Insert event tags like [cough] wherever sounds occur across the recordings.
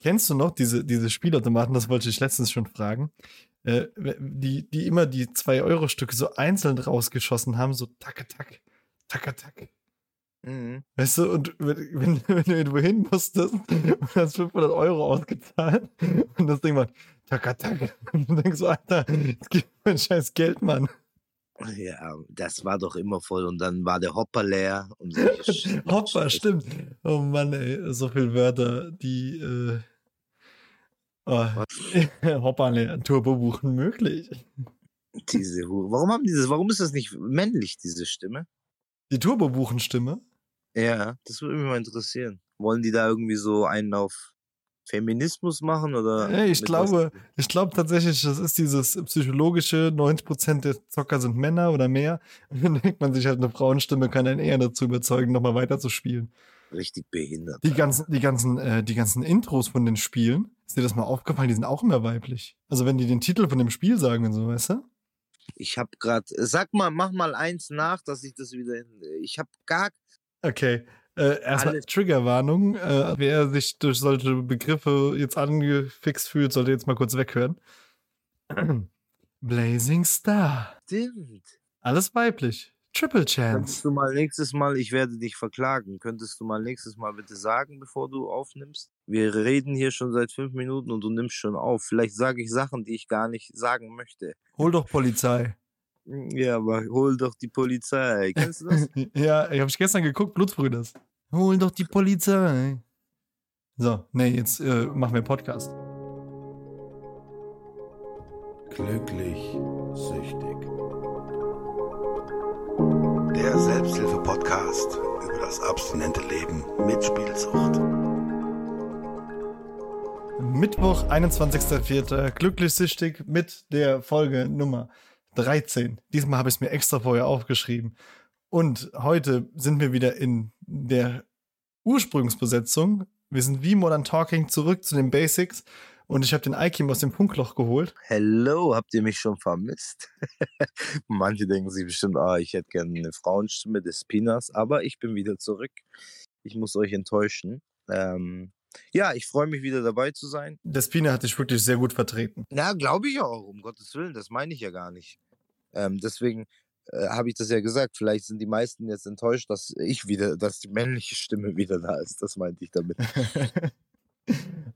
Kennst du noch diese, diese Spielautomaten, das wollte ich letztens schon fragen, äh, die, die immer die 2-Euro-Stücke so einzeln rausgeschossen haben, so tack, tack, tack, tack. Mhm. Weißt du, und wenn, wenn du irgendwo hin musstest und [laughs] hast 500 Euro ausgezahlt und das Ding macht tack, tack, und du denkst so, Alter, jetzt gib mir ein scheiß Geld, Mann. Ja, das war doch immer voll und dann war der Hopper leer. Und [laughs] Hopper, stimmt. Oh Mann, ey, so viele Wörter, die äh, oh, [laughs] Hopper leer, Turbo buchen möglich. Diese Warum haben dieses, warum ist das nicht männlich, diese Stimme? Die Turbo-Buchen-Stimme? Ja, das würde mich mal interessieren. Wollen die da irgendwie so einen auf Feminismus machen oder? Hey, ich glaube, ich glaube tatsächlich, das ist dieses psychologische, 90% der Zocker sind Männer oder mehr. Und [laughs] dann denkt man sich halt, eine Frauenstimme kann einen eher dazu überzeugen, nochmal weiter zu spielen. Richtig behindert. Die ganzen, die ganzen, äh, die ganzen Intros von den Spielen, ist dir das mal aufgefallen, die sind auch immer weiblich. Also wenn die den Titel von dem Spiel sagen und so, weißt du? Ich hab grad, sag mal, mach mal eins nach, dass ich das wieder, ich hab gar. Okay, äh, erstmal Triggerwarnung. Äh, wer sich durch solche Begriffe jetzt angefixt fühlt, sollte jetzt mal kurz weghören. Blazing Star. Stimmt. Alles weiblich. Triple Chance. Könntest du mal nächstes Mal, ich werde dich verklagen, könntest du mal nächstes Mal bitte sagen, bevor du aufnimmst? Wir reden hier schon seit fünf Minuten und du nimmst schon auf. Vielleicht sage ich Sachen, die ich gar nicht sagen möchte. Hol doch Polizei. Ja, aber hol doch die Polizei. Kennst du das? [laughs] ja, ich habe gestern geguckt, Blutsbrüders. Hol doch die Polizei. So, nee, jetzt äh, machen wir Podcast. Glücklich süchtig. Der Selbsthilfe-Podcast über das abstinente Leben mit Spielsucht. Mittwoch, 21.04. Glücklich süchtig mit der Folge Nummer 13. Diesmal habe ich es mir extra vorher aufgeschrieben. Und heute sind wir wieder in der Ursprungsbesetzung. Wir sind wie Modern Talking zurück zu den Basics. Und ich habe den Ikim aus dem Funkloch geholt. Hello, habt ihr mich schon vermisst? [laughs] Manche denken sich bestimmt, ah, ich hätte gerne eine Frauenstimme des Pinas, aber ich bin wieder zurück. Ich muss euch enttäuschen. Ähm, ja, ich freue mich wieder dabei zu sein. Despina hat dich wirklich sehr gut vertreten. Na, glaube ich auch, um Gottes Willen, das meine ich ja gar nicht. Ähm, deswegen äh, habe ich das ja gesagt. Vielleicht sind die meisten jetzt enttäuscht, dass ich wieder, dass die männliche Stimme wieder da ist. Das meinte ich damit. [laughs]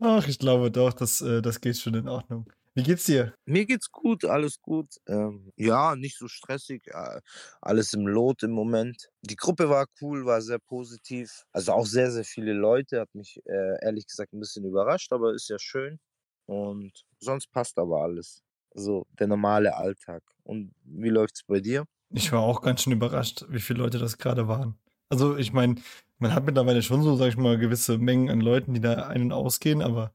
Ach, ich glaube doch, das, äh, das geht schon in Ordnung. Wie geht's dir? Mir geht's gut, alles gut. Ähm, ja, nicht so stressig, äh, alles im Lot im Moment. Die Gruppe war cool, war sehr positiv. Also auch sehr, sehr viele Leute, hat mich äh, ehrlich gesagt ein bisschen überrascht, aber ist ja schön. Und sonst passt aber alles. So der normale Alltag. Und wie läuft's bei dir? Ich war auch ganz schön überrascht, wie viele Leute das gerade waren. Also ich meine, man hat mittlerweile schon so, sag ich mal, gewisse Mengen an Leuten, die da ein- und ausgehen, aber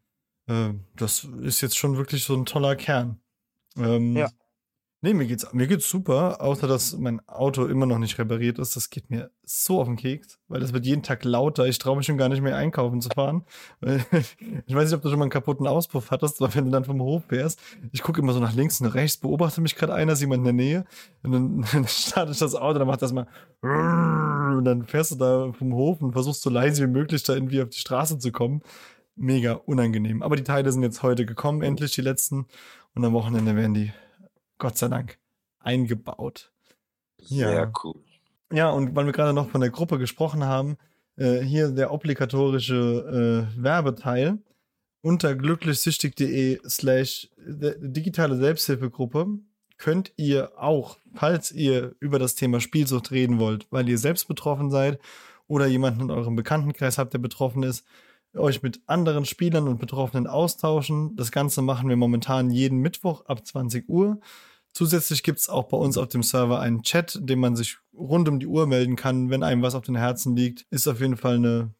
äh, das ist jetzt schon wirklich so ein toller Kern. Ähm, ja. Nee, mir geht's, mir geht's super, außer dass mein Auto immer noch nicht repariert ist. Das geht mir so auf den Keks, weil das wird jeden Tag lauter. Ich traue mich schon gar nicht mehr einkaufen zu fahren. [laughs] ich weiß nicht, ob du schon mal einen kaputten Auspuff hattest, aber wenn du dann vom Hof fährst, ich gucke immer so nach links und rechts, beobachte mich gerade einer, ist jemand in der Nähe und dann, [laughs] dann starte ich das Auto, dann macht das mal und dann fährst du da vom Hof und versuchst so leise wie möglich da irgendwie auf die Straße zu kommen. Mega unangenehm. Aber die Teile sind jetzt heute gekommen, endlich die letzten. Und am Wochenende werden die Gott sei Dank, eingebaut. Sehr ja. cool. Ja, und weil wir gerade noch von der Gruppe gesprochen haben, äh, hier der obligatorische äh, Werbeteil unter glücklichsüchtig.de slash digitale Selbsthilfegruppe könnt ihr auch, falls ihr über das Thema Spielsucht reden wollt, weil ihr selbst betroffen seid oder jemanden in eurem Bekanntenkreis habt, der betroffen ist, euch mit anderen Spielern und Betroffenen austauschen. Das Ganze machen wir momentan jeden Mittwoch ab 20 Uhr. Zusätzlich gibt's auch bei uns auf dem Server einen Chat, in dem man sich rund um die Uhr melden kann, wenn einem was auf den Herzen liegt. Ist auf jeden Fall eine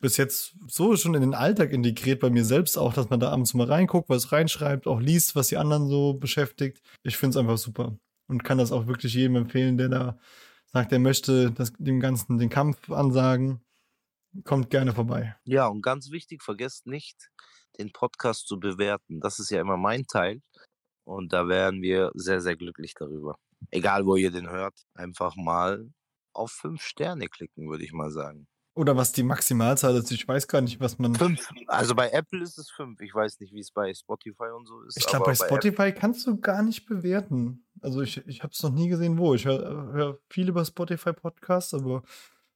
bis jetzt so schon in den Alltag integriert, bei mir selbst auch, dass man da abends mal reinguckt, was reinschreibt, auch liest, was die anderen so beschäftigt. Ich finde es einfach super und kann das auch wirklich jedem empfehlen, der da sagt, er möchte das, dem Ganzen den Kampf ansagen kommt gerne vorbei. Ja, und ganz wichtig, vergesst nicht, den Podcast zu bewerten. Das ist ja immer mein Teil. Und da wären wir sehr, sehr glücklich darüber. Egal, wo ihr den hört, einfach mal auf fünf Sterne klicken, würde ich mal sagen. Oder was die Maximalzahl ist. Ich weiß gar nicht, was man. Fünf. Also bei Apple ist es fünf. Ich weiß nicht, wie es bei Spotify und so ist. Ich glaube, bei Spotify kannst du gar nicht bewerten. Also ich, ich habe es noch nie gesehen, wo. Ich höre hör viel über Spotify-Podcasts, aber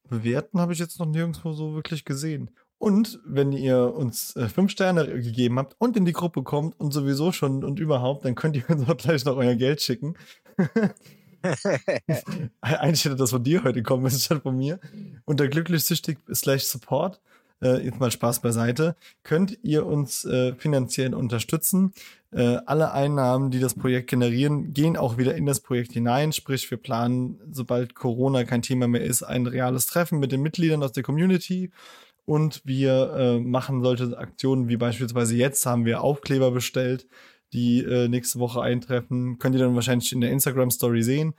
bewerten habe ich jetzt noch nirgendwo so wirklich gesehen. Und wenn ihr uns äh, fünf Sterne gegeben habt und in die Gruppe kommt und sowieso schon und überhaupt, dann könnt ihr [laughs] uns auch gleich noch euer Geld schicken. [laughs] Eigentlich hätte das von dir heute kommen müssen, statt von mir. Unter glücklichsüchtig slash support, äh, jetzt mal Spaß beiseite, könnt ihr uns äh, finanziell unterstützen. Äh, alle Einnahmen, die das Projekt generieren, gehen auch wieder in das Projekt hinein. Sprich, wir planen, sobald Corona kein Thema mehr ist, ein reales Treffen mit den Mitgliedern aus der Community. Und wir äh, machen solche Aktionen wie beispielsweise jetzt haben wir Aufkleber bestellt, die äh, nächste Woche eintreffen. Könnt ihr dann wahrscheinlich in der Instagram-Story sehen.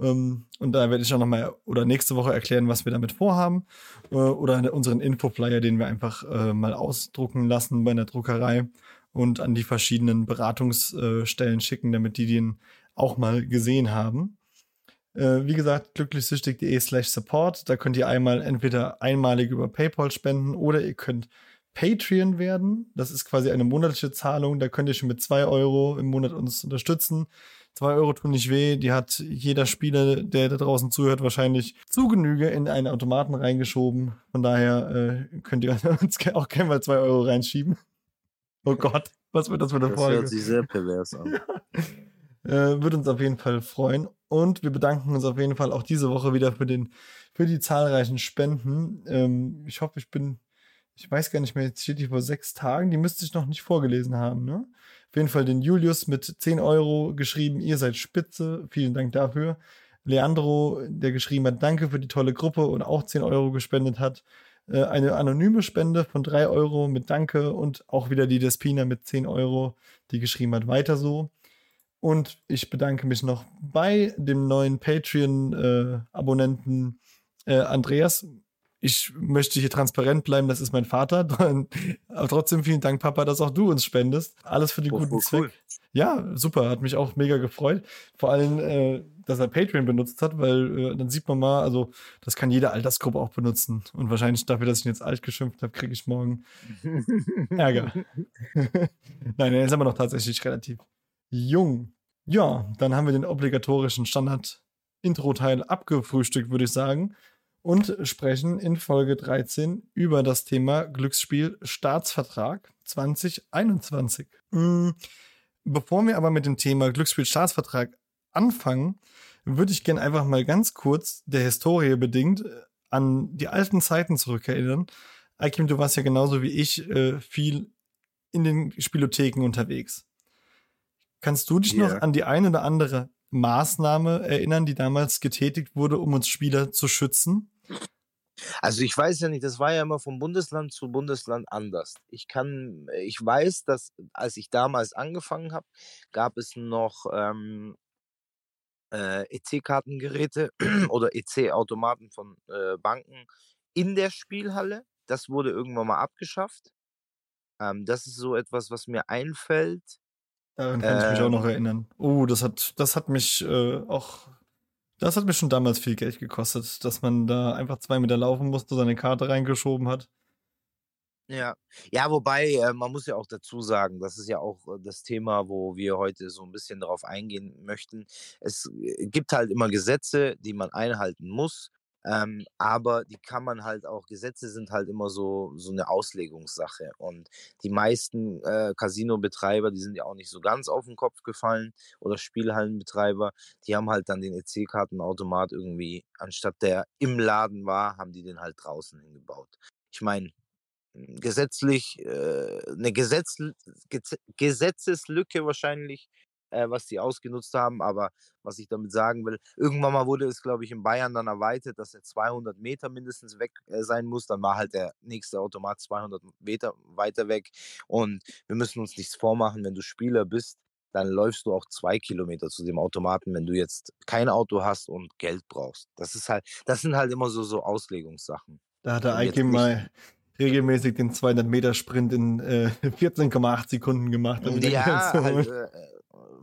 Ähm, und da werde ich auch nochmal oder nächste Woche erklären, was wir damit vorhaben. Äh, oder unseren Infoflyer, den wir einfach äh, mal ausdrucken lassen bei einer Druckerei und an die verschiedenen Beratungsstellen schicken, damit die den auch mal gesehen haben. Äh, wie gesagt, glücklichsüchtig.de slash support. Da könnt ihr einmal entweder einmalig über PayPal spenden oder ihr könnt Patreon werden. Das ist quasi eine monatliche Zahlung. Da könnt ihr schon mit zwei Euro im Monat uns unterstützen. Zwei Euro tun nicht weh. Die hat jeder Spieler, der da draußen zuhört, wahrscheinlich zu Genüge in einen Automaten reingeschoben. Von daher äh, könnt ihr [laughs] uns auch gerne mal zwei Euro reinschieben. Oh Gott, was wird das für eine das Folge? hört sich sehr pervers an. äh, wird uns auf jeden Fall freuen. Und wir bedanken uns auf jeden Fall auch diese Woche wieder für, den, für die zahlreichen Spenden. Ähm, ich hoffe, ich bin ich weiß gar nicht mehr, jetzt steht die vor sechs Tagen, die müsste ich noch nicht vorgelesen haben, ne? Auf jeden Fall den Julius mit 10 Euro geschrieben, ihr seid spitze, vielen Dank dafür. Leandro, der geschrieben hat, danke für die tolle Gruppe und auch 10 Euro gespendet hat. Äh, eine anonyme Spende von 3 Euro mit Danke und auch wieder die Despina mit 10 Euro, die geschrieben hat, weiter so. Und ich bedanke mich noch bei dem neuen Patreon-Abonnenten äh, äh, Andreas ich möchte hier transparent bleiben, das ist mein Vater. [laughs] Aber trotzdem vielen Dank, Papa, dass auch du uns spendest. Alles für den oh, guten oh, Zweck. Cool. Ja, super, hat mich auch mega gefreut. Vor allem, äh, dass er Patreon benutzt hat, weil äh, dann sieht man mal, also das kann jede Altersgruppe auch benutzen. Und wahrscheinlich dafür, dass ich ihn jetzt alt geschimpft habe, kriege ich morgen [laughs] Ärger. [laughs] Nein, er ist aber noch tatsächlich relativ jung. Ja, dann haben wir den obligatorischen Standard-Intro-Teil abgefrühstückt, würde ich sagen und sprechen in Folge 13 über das Thema Glücksspiel Staatsvertrag 2021. Mm, bevor wir aber mit dem Thema Glücksspiel Staatsvertrag anfangen, würde ich gerne einfach mal ganz kurz der Historie bedingt äh, an die alten Zeiten zurückerinnern. Akim, du warst ja genauso wie ich äh, viel in den Spielotheken unterwegs. Kannst du dich yeah. noch an die eine oder andere Maßnahme erinnern, die damals getätigt wurde, um uns Spieler zu schützen? Also ich weiß ja nicht, das war ja immer vom Bundesland zu Bundesland anders. Ich kann, ich weiß, dass als ich damals angefangen habe, gab es noch ähm, äh, EC-Kartengeräte [clears throat] oder EC-Automaten von äh, Banken in der Spielhalle. Das wurde irgendwann mal abgeschafft. Ähm, das ist so etwas, was mir einfällt. Daran kann ich mich auch noch ähm erinnern. Oh, das hat, das hat mich äh, auch das hat mir schon damals viel Geld gekostet, dass man da einfach zwei Meter laufen musste, seine Karte reingeschoben hat. Ja, ja, wobei äh, man muss ja auch dazu sagen, das ist ja auch äh, das Thema, wo wir heute so ein bisschen darauf eingehen möchten. Es äh, gibt halt immer Gesetze, die man einhalten muss. Ähm, aber die kann man halt auch, Gesetze sind halt immer so, so eine Auslegungssache. Und die meisten äh, Casino-Betreiber, die sind ja auch nicht so ganz auf den Kopf gefallen oder Spielhallenbetreiber, die haben halt dann den EC-Kartenautomat irgendwie, anstatt der im Laden war, haben die den halt draußen hingebaut. Ich meine, gesetzlich, äh, eine Gesetz, Gesetzeslücke wahrscheinlich äh, was die ausgenutzt haben. Aber was ich damit sagen will, irgendwann mal wurde es, glaube ich, in Bayern dann erweitert, dass er 200 Meter mindestens weg äh, sein muss. Dann war halt der nächste Automat 200 Meter weiter weg. Und wir müssen uns nichts vormachen, wenn du Spieler bist, dann läufst du auch zwei Kilometer zu dem Automaten, wenn du jetzt kein Auto hast und Geld brauchst. Das ist halt, das sind halt immer so, so Auslegungssachen. Da hat der Eike mal regelmäßig den 200 Meter Sprint in äh, 14,8 Sekunden gemacht. ja, halt, äh,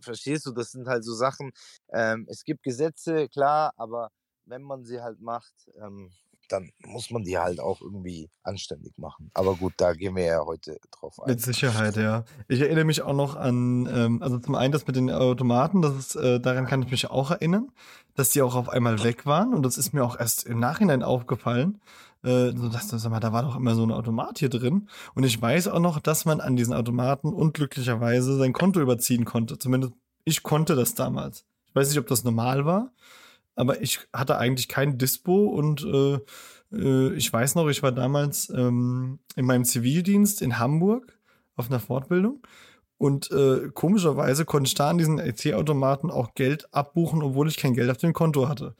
verstehst du, das sind halt so Sachen. Ähm, es gibt Gesetze, klar, aber wenn man sie halt macht, ähm, dann muss man die halt auch irgendwie anständig machen. Aber gut, da gehen wir ja heute drauf ein. Mit Sicherheit, ja. Ich erinnere mich auch noch an, ähm, also zum einen das mit den Automaten, das ist, äh, daran kann ich mich auch erinnern, dass die auch auf einmal weg waren und das ist mir auch erst im Nachhinein aufgefallen. Äh, so sag mal, da war doch immer so ein Automat hier drin. Und ich weiß auch noch, dass man an diesen Automaten unglücklicherweise sein Konto überziehen konnte. Zumindest ich konnte das damals. Ich weiß nicht, ob das normal war, aber ich hatte eigentlich kein Dispo und äh, äh, ich weiß noch, ich war damals ähm, in meinem Zivildienst in Hamburg auf einer Fortbildung und äh, komischerweise konnte ich da an diesen EC-Automaten auch Geld abbuchen, obwohl ich kein Geld auf dem Konto hatte.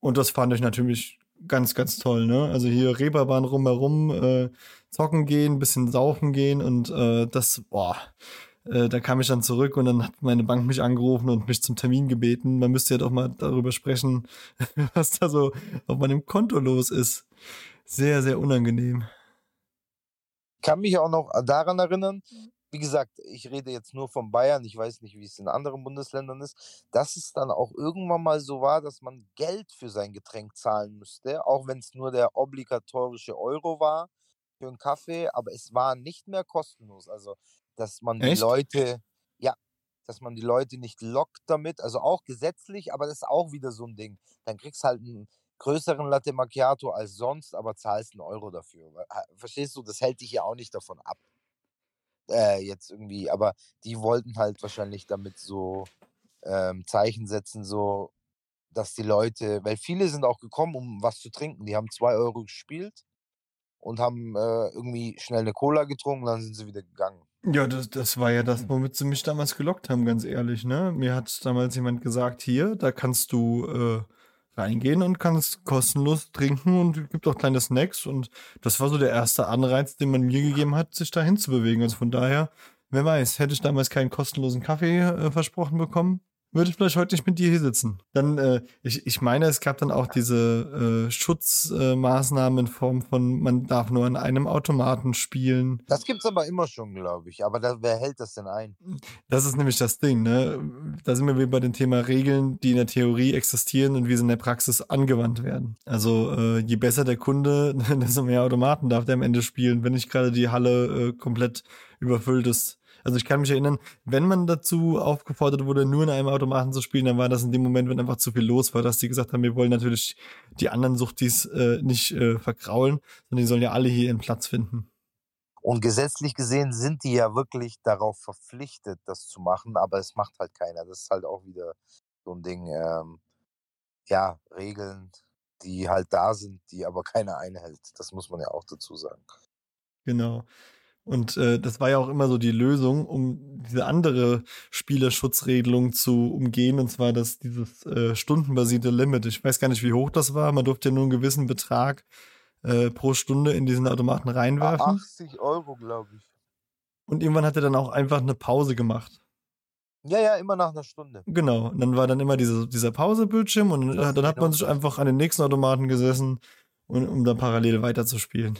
Und das fand ich natürlich ganz, ganz toll, ne? Also hier Reeperbahn rumherum, äh, zocken gehen, bisschen saufen gehen und äh, das, boah, äh, da kam ich dann zurück und dann hat meine Bank mich angerufen und mich zum Termin gebeten. Man müsste ja doch mal darüber sprechen, [laughs] was da so auf meinem Konto los ist. Sehr, sehr unangenehm. Ich kann mich auch noch daran erinnern, wie gesagt, ich rede jetzt nur von Bayern, ich weiß nicht, wie es in anderen Bundesländern ist, dass es dann auch irgendwann mal so war, dass man Geld für sein Getränk zahlen müsste, auch wenn es nur der obligatorische Euro war für einen Kaffee, aber es war nicht mehr kostenlos. Also dass man die Leute, ja, dass man die Leute nicht lockt damit, also auch gesetzlich, aber das ist auch wieder so ein Ding. Dann kriegst halt einen größeren Latte Macchiato als sonst, aber zahlst einen Euro dafür. Verstehst du, das hält dich ja auch nicht davon ab. Äh, jetzt irgendwie, aber die wollten halt wahrscheinlich damit so ähm, Zeichen setzen, so dass die Leute, weil viele sind auch gekommen, um was zu trinken. Die haben zwei Euro gespielt und haben äh, irgendwie schnell eine Cola getrunken, dann sind sie wieder gegangen. Ja, das, das war ja das, womit sie mich damals gelockt haben, ganz ehrlich, ne? Mir hat damals jemand gesagt, hier, da kannst du äh, reingehen und kannst kostenlos trinken und gibt auch kleine Snacks und das war so der erste Anreiz, den man mir gegeben hat, sich dahin zu bewegen. Also von daher, wer weiß, hätte ich damals keinen kostenlosen Kaffee äh, versprochen bekommen, würde ich vielleicht heute nicht mit dir hier sitzen. Dann, äh, ich, ich meine, es gab dann auch diese äh, Schutzmaßnahmen äh, in Form von, man darf nur an einem Automaten spielen. Das gibt's aber immer schon, glaube ich. Aber da, wer hält das denn ein? Das ist nämlich das Ding, ne? Da sind wir wieder bei dem Thema Regeln, die in der Theorie existieren und wie sie in der Praxis angewandt werden. Also äh, je besser der Kunde, [laughs] desto mehr Automaten darf der am Ende spielen, wenn nicht gerade die Halle äh, komplett überfüllt ist. Also ich kann mich erinnern, wenn man dazu aufgefordert wurde, nur in einem Automaten zu spielen, dann war das in dem Moment, wenn einfach zu viel los war, dass die gesagt haben, wir wollen natürlich die anderen Suchtis äh, nicht äh, verkraulen, sondern die sollen ja alle hier ihren Platz finden. Und gesetzlich gesehen sind die ja wirklich darauf verpflichtet, das zu machen, aber es macht halt keiner. Das ist halt auch wieder so ein Ding, ähm, ja, Regeln, die halt da sind, die aber keiner einhält. Das muss man ja auch dazu sagen. Genau. Und äh, das war ja auch immer so die Lösung, um diese andere Spielerschutzregelung zu umgehen, und zwar das dieses äh, stundenbasierte Limit. Ich weiß gar nicht, wie hoch das war. Man durfte ja nur einen gewissen Betrag äh, pro Stunde in diesen Automaten reinwerfen. 80 Euro, glaube ich. Und irgendwann hat er dann auch einfach eine Pause gemacht. Ja, ja, immer nach einer Stunde. Genau. Und dann war dann immer diese, dieser Pausebildschirm und dann, dann hat man sich einfach an den nächsten Automaten gesessen, und, um da parallel weiterzuspielen.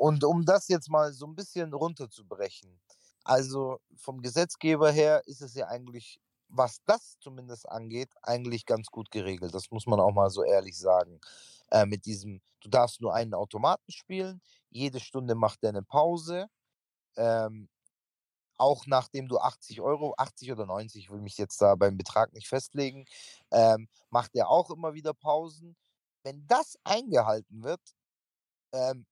Und um das jetzt mal so ein bisschen runterzubrechen, also vom Gesetzgeber her ist es ja eigentlich, was das zumindest angeht, eigentlich ganz gut geregelt. Das muss man auch mal so ehrlich sagen. Äh, mit diesem, du darfst nur einen Automaten spielen, jede Stunde macht er eine Pause. Ähm, auch nachdem du 80 Euro, 80 oder 90, ich will mich jetzt da beim Betrag nicht festlegen, ähm, macht er auch immer wieder Pausen. Wenn das eingehalten wird, ähm,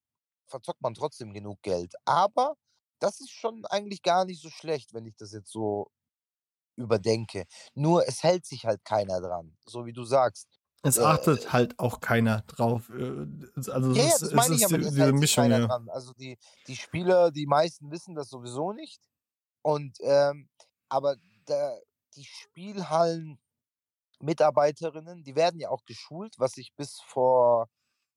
verzockt man trotzdem genug Geld. Aber das ist schon eigentlich gar nicht so schlecht, wenn ich das jetzt so überdenke. Nur es hält sich halt keiner dran, so wie du sagst. Es äh, achtet äh, halt auch keiner drauf. Äh, also ja, es, das meine es ich, aber die, diese Mischung. Ja. Dran. Also die, die Spieler, die meisten wissen das sowieso nicht. Und ähm, aber der, die Spielhallen Mitarbeiterinnen, die werden ja auch geschult, was ich bis vor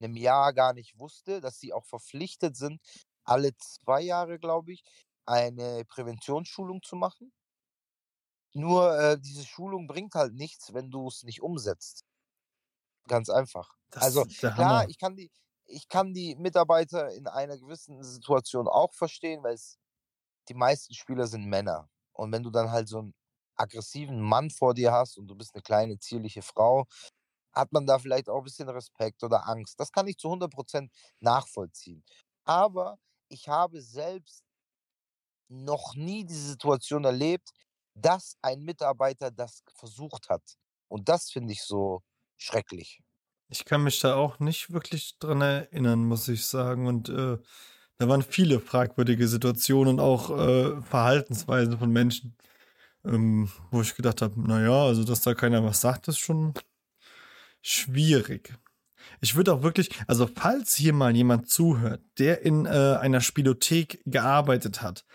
einem Jahr gar nicht wusste, dass sie auch verpflichtet sind, alle zwei Jahre, glaube ich, eine Präventionsschulung zu machen. Nur äh, diese Schulung bringt halt nichts, wenn du es nicht umsetzt. Ganz einfach. Das also klar, ich kann die, ich kann die Mitarbeiter in einer gewissen Situation auch verstehen, weil es die meisten Spieler sind Männer. Und wenn du dann halt so einen aggressiven Mann vor dir hast und du bist eine kleine, zierliche Frau, hat man da vielleicht auch ein bisschen Respekt oder Angst. Das kann ich zu 100% nachvollziehen. Aber ich habe selbst noch nie diese Situation erlebt, dass ein Mitarbeiter das versucht hat. Und das finde ich so schrecklich. Ich kann mich da auch nicht wirklich dran erinnern, muss ich sagen. Und äh, da waren viele fragwürdige Situationen und auch äh, Verhaltensweisen von Menschen, ähm, wo ich gedacht habe, naja, also dass da keiner was sagt, ist schon schwierig. Ich würde auch wirklich, also falls hier mal jemand zuhört, der in äh, einer Spielothek gearbeitet hat,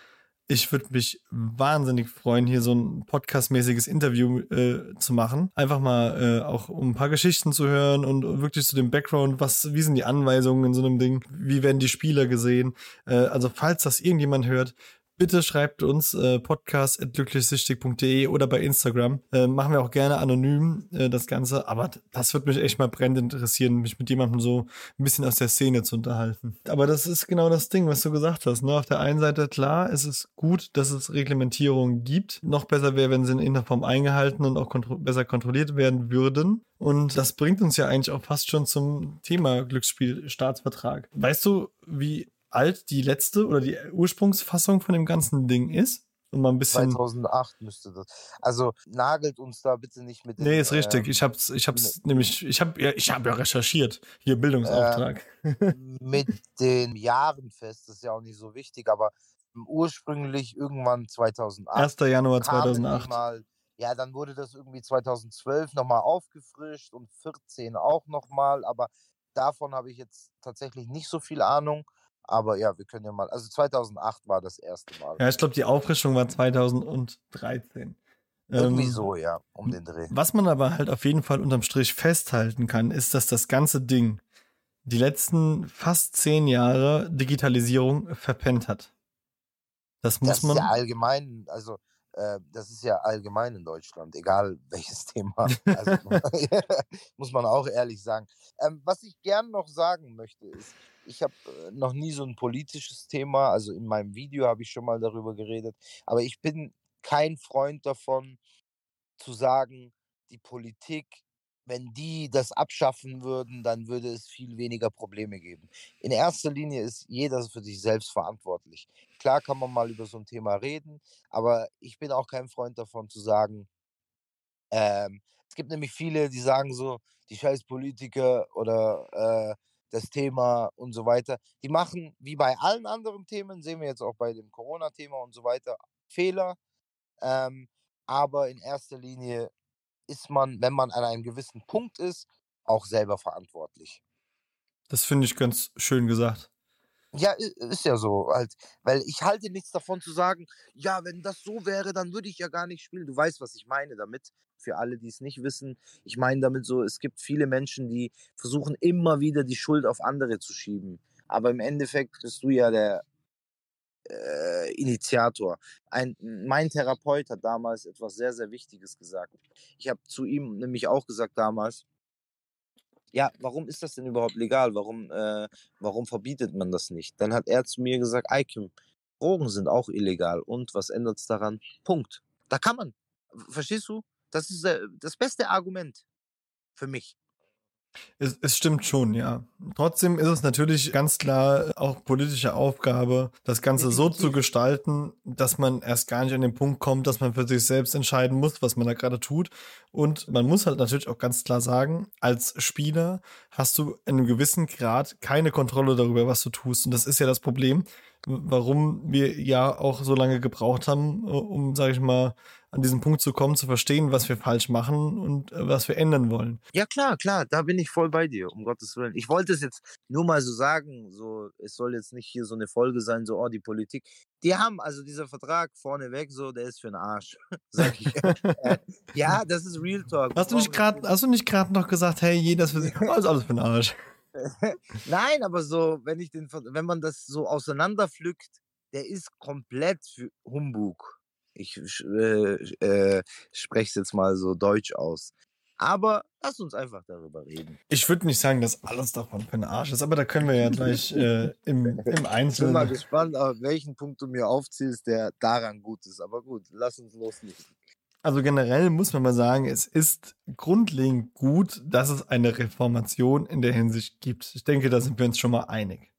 ich würde mich wahnsinnig freuen, hier so ein podcastmäßiges Interview äh, zu machen. Einfach mal äh, auch um ein paar Geschichten zu hören und wirklich zu dem Background, was, wie sind die Anweisungen in so einem Ding, wie werden die Spieler gesehen. Äh, also falls das irgendjemand hört, bitte schreibt uns äh, podcast.glücklichsüchtig.de oder bei Instagram. Äh, machen wir auch gerne anonym äh, das Ganze, aber das wird mich echt mal brennend interessieren, mich mit jemandem so ein bisschen aus der Szene zu unterhalten. Aber das ist genau das Ding, was du gesagt hast. Ne? Auf der einen Seite, klar, es ist gut, dass es Reglementierungen gibt. Noch besser wäre, wenn sie in irgendeiner Form eingehalten und auch kontro besser kontrolliert werden würden. Und das bringt uns ja eigentlich auch fast schon zum Thema Glücksspielstaatsvertrag. Weißt du, wie alt die letzte oder die Ursprungsfassung von dem ganzen Ding ist. Und mal ein bisschen. 2008 müsste das. Also nagelt uns da bitte nicht mit. Den, nee, ist richtig. Ähm, ich hab's, ich hab's nämlich, ich hab, ja, ich hab ja recherchiert. Hier Bildungsauftrag. Äh, [laughs] mit den Jahren fest, das ist ja auch nicht so wichtig, aber ursprünglich irgendwann 2008. 1. Januar 2008. Mal, ja, dann wurde das irgendwie 2012 nochmal aufgefrischt und 14 auch nochmal, aber davon habe ich jetzt tatsächlich nicht so viel Ahnung. Aber ja, wir können ja mal. Also 2008 war das erste Mal. Ja, ich glaube, die Auffrischung war 2013. Irgendwie ähm, so, ja, um den Dreh. Was man aber halt auf jeden Fall unterm Strich festhalten kann, ist, dass das ganze Ding die letzten fast zehn Jahre Digitalisierung verpennt hat. Das muss das man. Ist ja allgemein, also äh, das ist ja allgemein in Deutschland, egal [laughs] welches Thema. Also, [laughs] [laughs] muss man auch ehrlich sagen. Ähm, was ich gern noch sagen möchte, ist, ich habe äh, noch nie so ein politisches Thema, also in meinem Video habe ich schon mal darüber geredet, aber ich bin kein Freund davon zu sagen, die Politik, wenn die das abschaffen würden, dann würde es viel weniger Probleme geben. In erster Linie ist jeder für sich selbst verantwortlich. Klar kann man mal über so ein Thema reden, aber ich bin auch kein Freund davon zu sagen, ähm, es gibt nämlich viele, die sagen so, die scheiß Politiker oder äh, das Thema und so weiter. Die machen, wie bei allen anderen Themen, sehen wir jetzt auch bei dem Corona-Thema und so weiter, Fehler. Ähm, aber in erster Linie ist man, wenn man an einem gewissen Punkt ist, auch selber verantwortlich. Das finde ich ganz schön gesagt. Ja, ist ja so halt, weil ich halte nichts davon zu sagen, ja, wenn das so wäre, dann würde ich ja gar nicht spielen. Du weißt, was ich meine damit. Für alle, die es nicht wissen, ich meine damit so, es gibt viele Menschen, die versuchen immer wieder die Schuld auf andere zu schieben. Aber im Endeffekt bist du ja der äh, Initiator. Ein, mein Therapeut hat damals etwas sehr, sehr Wichtiges gesagt. Ich habe zu ihm nämlich auch gesagt damals, ja, warum ist das denn überhaupt legal? Warum, äh, warum verbietet man das nicht? Dann hat er zu mir gesagt, Eikim, Drogen sind auch illegal. Und was ändert es daran? Punkt. Da kann man. Verstehst du? Das ist äh, das beste Argument für mich. Es, es, stimmt schon, ja. Trotzdem ist es natürlich ganz klar auch politische Aufgabe, das Ganze so zu gestalten, dass man erst gar nicht an den Punkt kommt, dass man für sich selbst entscheiden muss, was man da gerade tut. Und man muss halt natürlich auch ganz klar sagen, als Spieler hast du in einem gewissen Grad keine Kontrolle darüber, was du tust. Und das ist ja das Problem, warum wir ja auch so lange gebraucht haben, um, sage ich mal, an diesen Punkt zu kommen, zu verstehen, was wir falsch machen und äh, was wir ändern wollen. Ja, klar, klar, da bin ich voll bei dir, um Gottes Willen. Ich wollte es jetzt nur mal so sagen, so, es soll jetzt nicht hier so eine Folge sein, so, oh, die Politik. Die haben, also dieser Vertrag vorneweg, so, der ist für den Arsch, [laughs] sag ich. Äh, ja, das ist Real Talk. Hast du nicht gerade, hast du nicht gerade noch gesagt, hey, jeder ist für sich, [laughs] alles, alles für den Arsch. [laughs] Nein, aber so, wenn ich den, wenn man das so auseinanderpflückt, der ist komplett für Humbug. Ich äh, äh, spreche es jetzt mal so deutsch aus. Aber lass uns einfach darüber reden. Ich würde nicht sagen, dass alles davon für den Arsch ist, aber da können wir ja gleich äh, [laughs] im, im Einzelnen. Ich bin mal gespannt, auf welchen Punkt du mir aufzählst, der daran gut ist. Aber gut, lass uns loslegen. Also generell muss man mal sagen, es ist grundlegend gut, dass es eine Reformation in der Hinsicht gibt. Ich denke, da sind wir uns schon mal einig.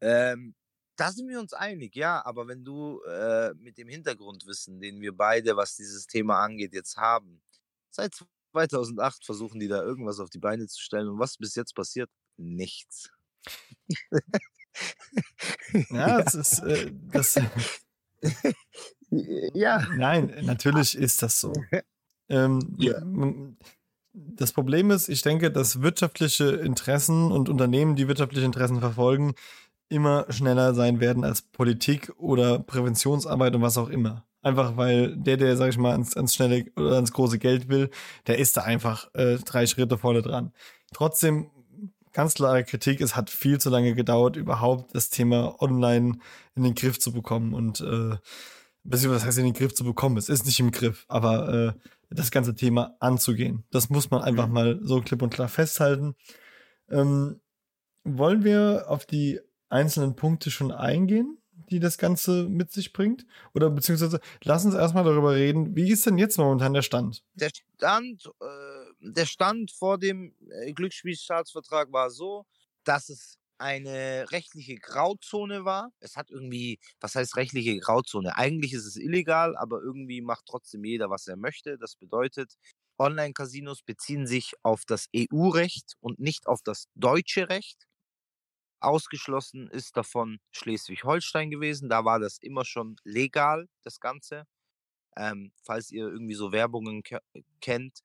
Ähm, da sind wir uns einig, ja, aber wenn du äh, mit dem Hintergrundwissen, den wir beide, was dieses Thema angeht, jetzt haben, seit 2008 versuchen die da irgendwas auf die Beine zu stellen und was bis jetzt passiert? Nichts. ja, [laughs] das ist äh, das. [laughs] ja. Nein, natürlich ist das so. Ähm, ja. Das Problem ist, ich denke, dass wirtschaftliche Interessen und Unternehmen, die wirtschaftliche Interessen verfolgen, immer schneller sein werden als Politik oder Präventionsarbeit und was auch immer. Einfach weil der, der, sag ich mal, ans, ans schnelle oder ans große Geld will, der ist da einfach äh, drei Schritte vorne dran. Trotzdem, ganz klare Kritik, es hat viel zu lange gedauert, überhaupt das Thema online in den Griff zu bekommen und äh, beziehungsweise was heißt in den Griff zu bekommen? Es ist nicht im Griff, aber äh, das ganze Thema anzugehen. Das muss man einfach mhm. mal so klipp und klar festhalten. Ähm, wollen wir auf die einzelnen Punkte schon eingehen, die das Ganze mit sich bringt? Oder beziehungsweise lass uns erstmal darüber reden, wie ist denn jetzt momentan der Stand? Der Stand, äh, der Stand vor dem äh, Glücksspielstaatsvertrag war so, dass es eine rechtliche Grauzone war. Es hat irgendwie, was heißt rechtliche Grauzone? Eigentlich ist es illegal, aber irgendwie macht trotzdem jeder, was er möchte. Das bedeutet, Online-Casinos beziehen sich auf das EU-Recht und nicht auf das deutsche Recht. Ausgeschlossen ist davon Schleswig-Holstein gewesen. Da war das immer schon legal, das Ganze. Ähm, falls ihr irgendwie so Werbungen ke kennt,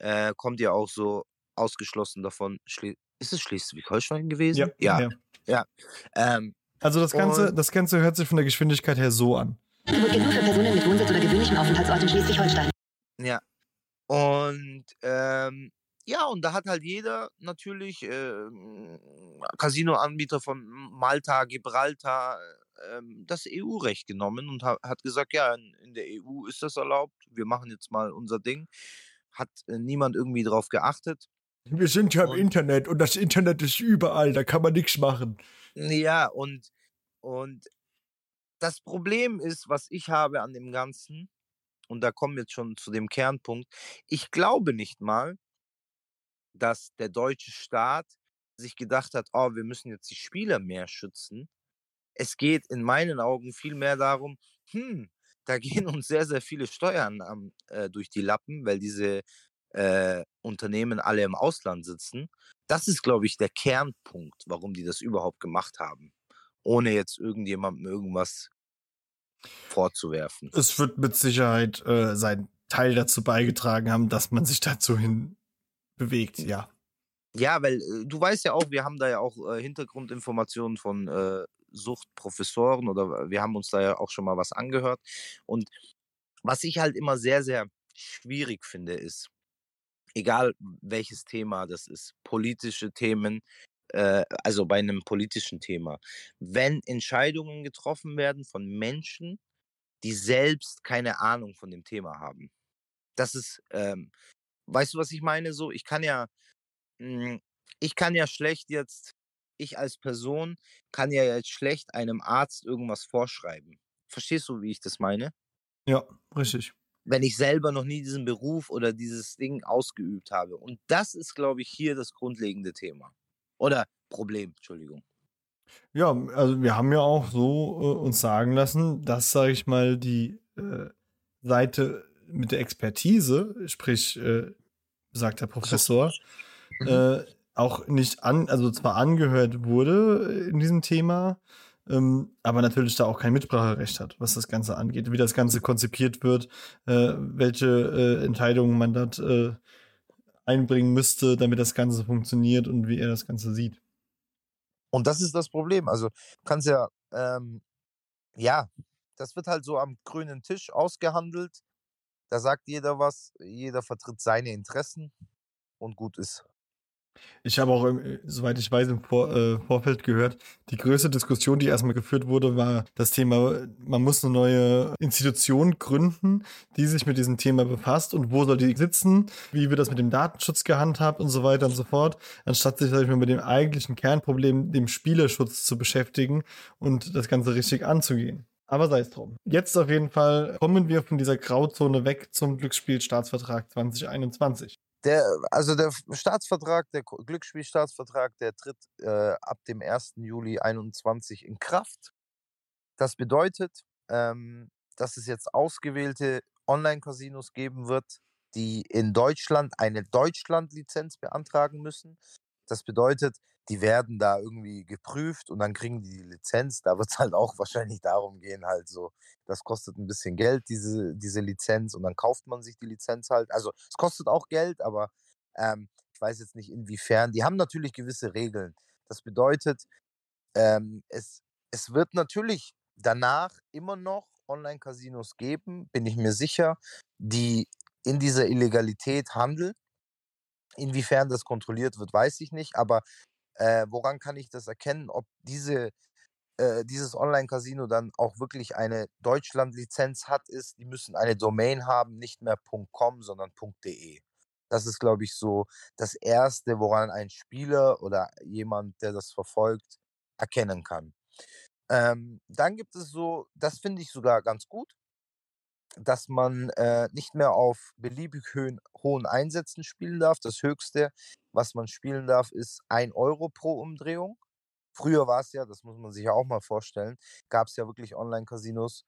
äh, kommt ihr auch so ausgeschlossen davon Schle ist es Schleswig-Holstein gewesen? Ja. Ja. ja. ja. Ähm, also das Ganze, das Ganze hört sich von der Geschwindigkeit her so an. Wird nur für Personen mit Wohnsitz oder gewöhnlichem Aufenthaltsort in Schleswig-Holstein. Ja. Und ähm, ja, und da hat halt jeder natürlich äh, Casino-Anbieter von Malta, Gibraltar äh, das EU-Recht genommen und ha hat gesagt, ja, in, in, der EU ist das erlaubt, wir machen jetzt mal unser Ding. Hat äh, niemand irgendwie drauf geachtet. Wir sind ja im und, Internet und das Internet ist überall, da kann man nichts machen. Ja, und, und das Problem ist, was ich habe an dem Ganzen, und da kommen wir jetzt schon zu dem Kernpunkt, ich glaube nicht mal, dass der deutsche Staat sich gedacht hat, oh, wir müssen jetzt die Spieler mehr schützen. Es geht in meinen Augen viel mehr darum, hm, da gehen uns sehr, sehr viele Steuern äh, durch die Lappen, weil diese äh, Unternehmen alle im Ausland sitzen. Das ist, glaube ich, der Kernpunkt, warum die das überhaupt gemacht haben. Ohne jetzt irgendjemandem irgendwas vorzuwerfen. Es wird mit Sicherheit äh, seinen Teil dazu beigetragen haben, dass man sich [laughs] dazu hin bewegt, ja. Ja, weil äh, du weißt ja auch, wir haben da ja auch äh, Hintergrundinformationen von äh, Suchtprofessoren oder wir haben uns da ja auch schon mal was angehört. Und was ich halt immer sehr, sehr schwierig finde, ist, egal welches Thema das ist, politische Themen, äh, also bei einem politischen Thema, wenn Entscheidungen getroffen werden von Menschen, die selbst keine Ahnung von dem Thema haben. Das ist, ähm, weißt du, was ich meine? So, ich kann ja, hm, ich kann ja schlecht jetzt, ich als Person kann ja jetzt schlecht einem Arzt irgendwas vorschreiben. Verstehst du, wie ich das meine? Ja, richtig wenn ich selber noch nie diesen Beruf oder dieses Ding ausgeübt habe. Und das ist, glaube ich, hier das grundlegende Thema. Oder Problem, Entschuldigung. Ja, also wir haben ja auch so äh, uns sagen lassen, dass, sage ich mal, die äh, Seite mit der Expertise, sprich, äh, sagt der Professor, mhm. äh, auch nicht an, also zwar angehört wurde in diesem Thema, ähm, aber natürlich da auch kein Mitspracherecht hat, was das Ganze angeht, wie das Ganze konzipiert wird, äh, welche äh, Entscheidungen man dort äh, einbringen müsste, damit das Ganze funktioniert und wie er das Ganze sieht. Und das ist das Problem. Also kannst ja, ähm, ja, das wird halt so am grünen Tisch ausgehandelt. Da sagt jeder was, jeder vertritt seine Interessen und gut ist. Ich habe auch, äh, soweit ich weiß, im Vor äh, Vorfeld gehört, die größte Diskussion, die erstmal geführt wurde, war das Thema, man muss eine neue Institution gründen, die sich mit diesem Thema befasst und wo soll die sitzen, wie wird das mit dem Datenschutz gehandhabt und so weiter und so fort, anstatt sich, mal, mit dem eigentlichen Kernproblem, dem Spielerschutz zu beschäftigen und das Ganze richtig anzugehen. Aber sei es drum. Jetzt auf jeden Fall kommen wir von dieser Grauzone weg zum Glücksspielstaatsvertrag 2021. Der, also der Staatsvertrag, der Glücksspielstaatsvertrag, der tritt äh, ab dem 1. Juli 21 in Kraft. Das bedeutet, ähm, dass es jetzt ausgewählte Online-Casinos geben wird, die in Deutschland eine Deutschland-Lizenz beantragen müssen. Das bedeutet, die werden da irgendwie geprüft und dann kriegen die die Lizenz. Da wird es halt auch [laughs] wahrscheinlich darum gehen, halt so, das kostet ein bisschen Geld, diese, diese Lizenz, und dann kauft man sich die Lizenz halt. Also es kostet auch Geld, aber ähm, ich weiß jetzt nicht inwiefern. Die haben natürlich gewisse Regeln. Das bedeutet, ähm, es, es wird natürlich danach immer noch Online-Casinos geben, bin ich mir sicher, die in dieser Illegalität handeln. Inwiefern das kontrolliert wird, weiß ich nicht. Aber äh, woran kann ich das erkennen, ob diese, äh, dieses Online-Casino dann auch wirklich eine Deutschland-Lizenz hat, ist, die müssen eine Domain haben, nicht mehr .com, sondern .de. Das ist, glaube ich, so das Erste, woran ein Spieler oder jemand, der das verfolgt, erkennen kann. Ähm, dann gibt es so, das finde ich sogar ganz gut, dass man äh, nicht mehr auf beliebig hohen, hohen Einsätzen spielen darf. Das Höchste, was man spielen darf, ist 1 Euro pro Umdrehung. Früher war es ja, das muss man sich ja auch mal vorstellen, gab es ja wirklich Online-Casinos,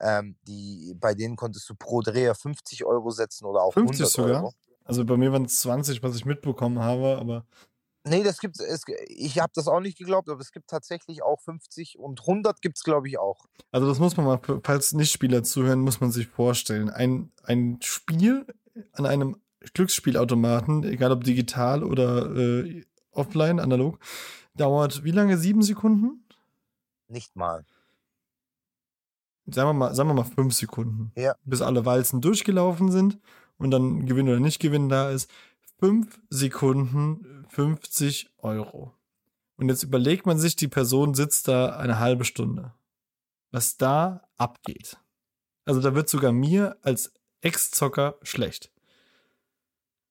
ähm, die, bei denen konntest du pro Dreher 50 Euro setzen oder auch 50 100 sogar. Euro. Also bei mir waren es 20, was ich mitbekommen habe, aber Nee, das gibt's, es, ich habe das auch nicht geglaubt, aber es gibt tatsächlich auch 50 und 100 gibt es, glaube ich, auch. Also das muss man mal, falls Nichtspieler zuhören, muss man sich vorstellen. Ein, ein Spiel an einem Glücksspielautomaten, egal ob digital oder äh, offline, analog, dauert wie lange? Sieben Sekunden? Nicht mal. Sagen wir mal, sagen wir mal fünf Sekunden. Ja. Bis alle Walzen durchgelaufen sind und dann Gewinn oder Nicht-Gewinn da ist. Fünf Sekunden, 50 Euro. Und jetzt überlegt man sich, die Person sitzt da eine halbe Stunde. Was da abgeht. Also da wird sogar mir als Ex-Zocker schlecht.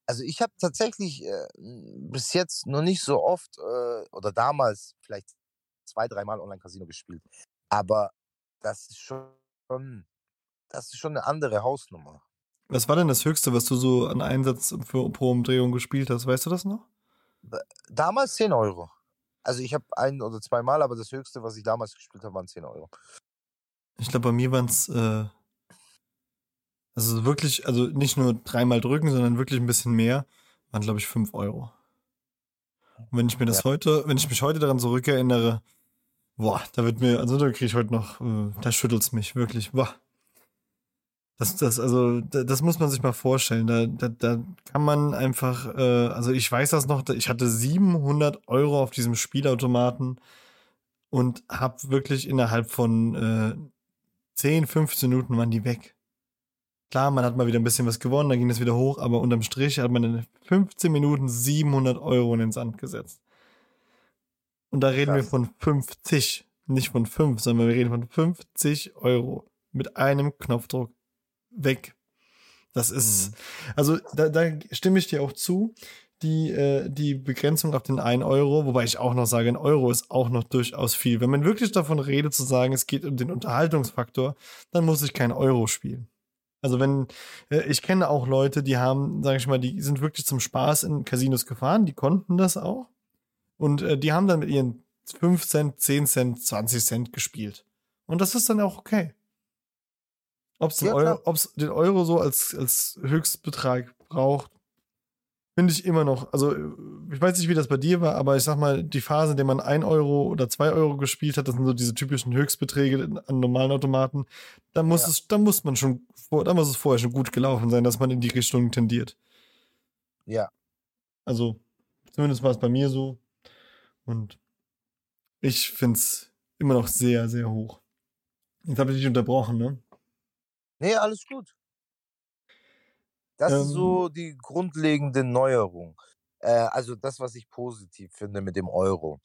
Also ich habe tatsächlich äh, bis jetzt noch nicht so oft äh, oder damals vielleicht zwei, dreimal Online-Casino gespielt. Aber das ist schon, das ist schon eine andere Hausnummer. Was war denn das Höchste, was du so an Einsatz für, pro Umdrehung gespielt hast? Weißt du das noch? Damals 10 Euro. Also ich habe ein oder zweimal, aber das Höchste, was ich damals gespielt habe, waren 10 Euro. Ich glaube, bei mir waren es äh, also wirklich, also nicht nur dreimal drücken, sondern wirklich ein bisschen mehr, waren, glaube ich, 5 Euro. Und wenn ich mir das Ja. heute, wenn ich mich heute daran zurückerinnere, boah, da wird mir, also da kriege ich heute noch, äh, da schüttelt's mich, wirklich, boah. Das, das, also, da- das muss man sich mal vorstellen. Da, da, da kann man einfach, äh, also ich weiß das noch, ich hatte 700 Euro auf diesem Spielautomaten und habe wirklich innerhalb von äh, 10, 15 Minuten waren die weg. Klar, man hat mal wieder ein bisschen was gewonnen, dann ging das wieder hoch, aber unterm Strich hat man in 15 Minuten 700 Euro in den Sand gesetzt. Und da reden wir Krass. von 50, nicht von 5, sondern wir reden von 50 Euro mit einem Knopfdruck weg. Das ist, also da, da stimme ich dir auch zu. Die, äh, die Begrenzung auf den 1 Euro, wobei ich auch noch sage, ein Euro ist auch noch durchaus viel. Wenn man wirklich davon redet, zu sagen, es geht um den Unterhaltungsfaktor, dann muss ich kein Euro spielen. Also wenn, äh, ich kenne auch Leute, die haben, sage ich mal, die sind wirklich zum Spaß in Casinos gefahren, die konnten das auch. Und äh, die haben dann mit ihren 5 Cent, 10 Cent, 20 Cent gespielt. Und das ist dann auch okay. Ob es Ja, Euro, klar. ob's den Euro so als, als Höchstbetrag braucht, finde ich immer noch. Also, äh, ich weiß nicht, wie das bei dir war, aber ich sag mal, die Phase, in der man 1 Euro oder 2 Euro gespielt hat, das sind so diese typischen Höchstbeträge an normalen Automaten. Da muss Ja. es, da muss man schon, da muss es vorher schon gut gelaufen sein, dass man in die Richtung tendiert. Ja. Also, zumindest war es bei mir so. Und ich finde es immer noch sehr, sehr hoch. Jetzt habe ich dich unterbrochen, ne? Nee, alles gut. Das ist Ähm. so die grundlegende Neuerung. Äh, also das, was ich positiv finde mit dem Euro.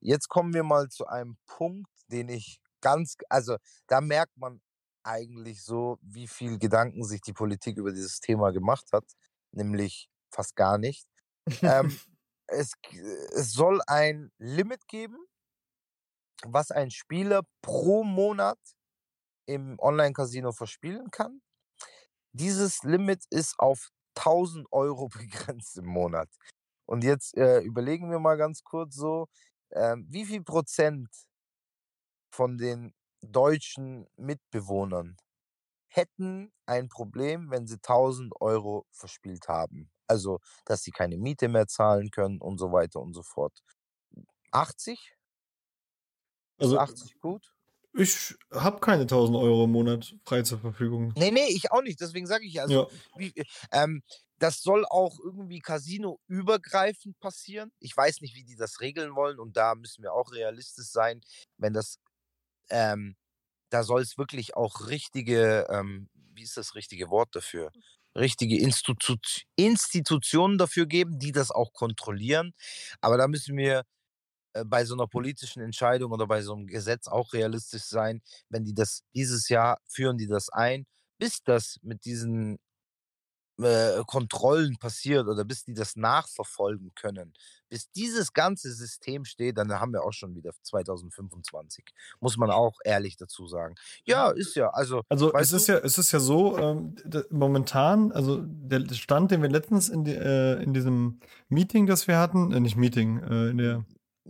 Jetzt kommen wir mal zu einem Punkt, den ich ganz, also da merkt man eigentlich so, wie viel Gedanken sich die Politik über dieses Thema gemacht hat, nämlich fast gar nicht. ähm, [laughs] es, es soll ein Limit geben, was ein Spieler pro Monat im Online-Casino verspielen kann. Dieses Limit ist auf 1000 Euro [laughs] begrenzt im Monat. Und jetzt äh, überlegen wir mal ganz kurz so, ähm, wie viel Prozent von den deutschen Mitbewohnern hätten ein Problem, wenn sie 1000 Euro verspielt haben. Also, dass sie keine Miete mehr zahlen können und so weiter und so fort. 80? Ist Also 80 gut? Ich habe keine 1000 Euro im Monat frei zur Verfügung. Nee, nee, ich auch nicht. Deswegen sage ich also, Ja. wie, ähm, das soll auch irgendwie Casino-übergreifend passieren. Ich weiß nicht, wie die das regeln wollen und da müssen wir auch realistisch sein, wenn das, ähm, da soll es wirklich auch richtige, ähm, wie ist das richtige Wort dafür? Richtige Institu Institutionen dafür geben, die das auch kontrollieren. Aber da müssen wir bei so einer politischen Entscheidung oder bei so einem Gesetz auch realistisch sein, wenn die das dieses Jahr führen die das ein, bis das mit diesen äh, Kontrollen passiert oder bis die das nachverfolgen können, bis dieses ganze System steht, dann haben wir auch schon wieder 2025. Muss man auch ehrlich dazu sagen. Ja, ist ja. Also, Also es ist du, ja, es ist ja so, ähm, momentan, also der Stand, den wir letztens in, die, äh, in diesem Meeting, das wir hatten, äh, nicht Meeting, äh, in der,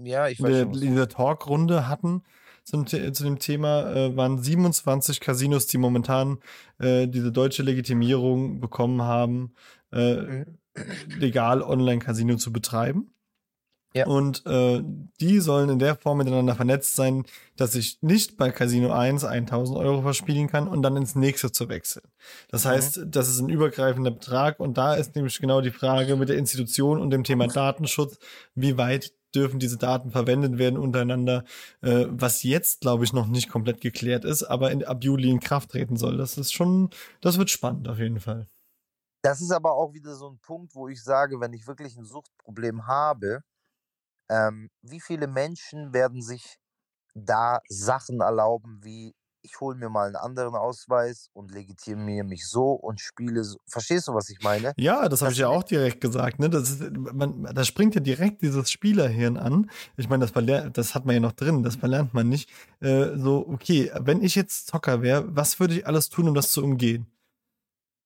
ja, ich in weiß schon, dieser Talkrunde hatten zum, zu dem Thema, äh, waren 27 Casinos, die momentan äh, diese deutsche Legitimierung bekommen haben, äh, Mhm. legal Online-Casino zu betreiben. Ja. Und äh, die sollen in der Form miteinander vernetzt sein, dass ich nicht bei Casino 1 1000 Euro verspielen kann und dann ins nächste zu wechseln. Das Mhm. heißt, das ist ein übergreifender Betrag und da ist nämlich genau die Frage mit der Institution und dem Thema Datenschutz, wie weit dürfen diese Daten verwendet werden untereinander, äh, was jetzt, glaube ich, noch nicht komplett geklärt ist, aber in, ab Juli in Kraft treten soll. Das ist schon, das wird spannend auf jeden Fall. Das ist aber auch wieder so ein Punkt, wo ich sage, wenn ich wirklich ein Suchtproblem habe, ähm, wie viele Menschen werden sich da Sachen erlauben, wie ich hole mir mal einen anderen Ausweis und legitimiere mich so und spiele so. Verstehst du, was ich meine? Ja, das habe Das ich ja auch direkt gesagt. Ne? Das ist, man, da springt ja direkt dieses Spielerhirn an. Ich meine, das, das hat man ja noch drin, das verlernt man nicht. Äh, so, okay, wenn ich jetzt Zocker wäre, was würde ich alles tun, um das zu umgehen?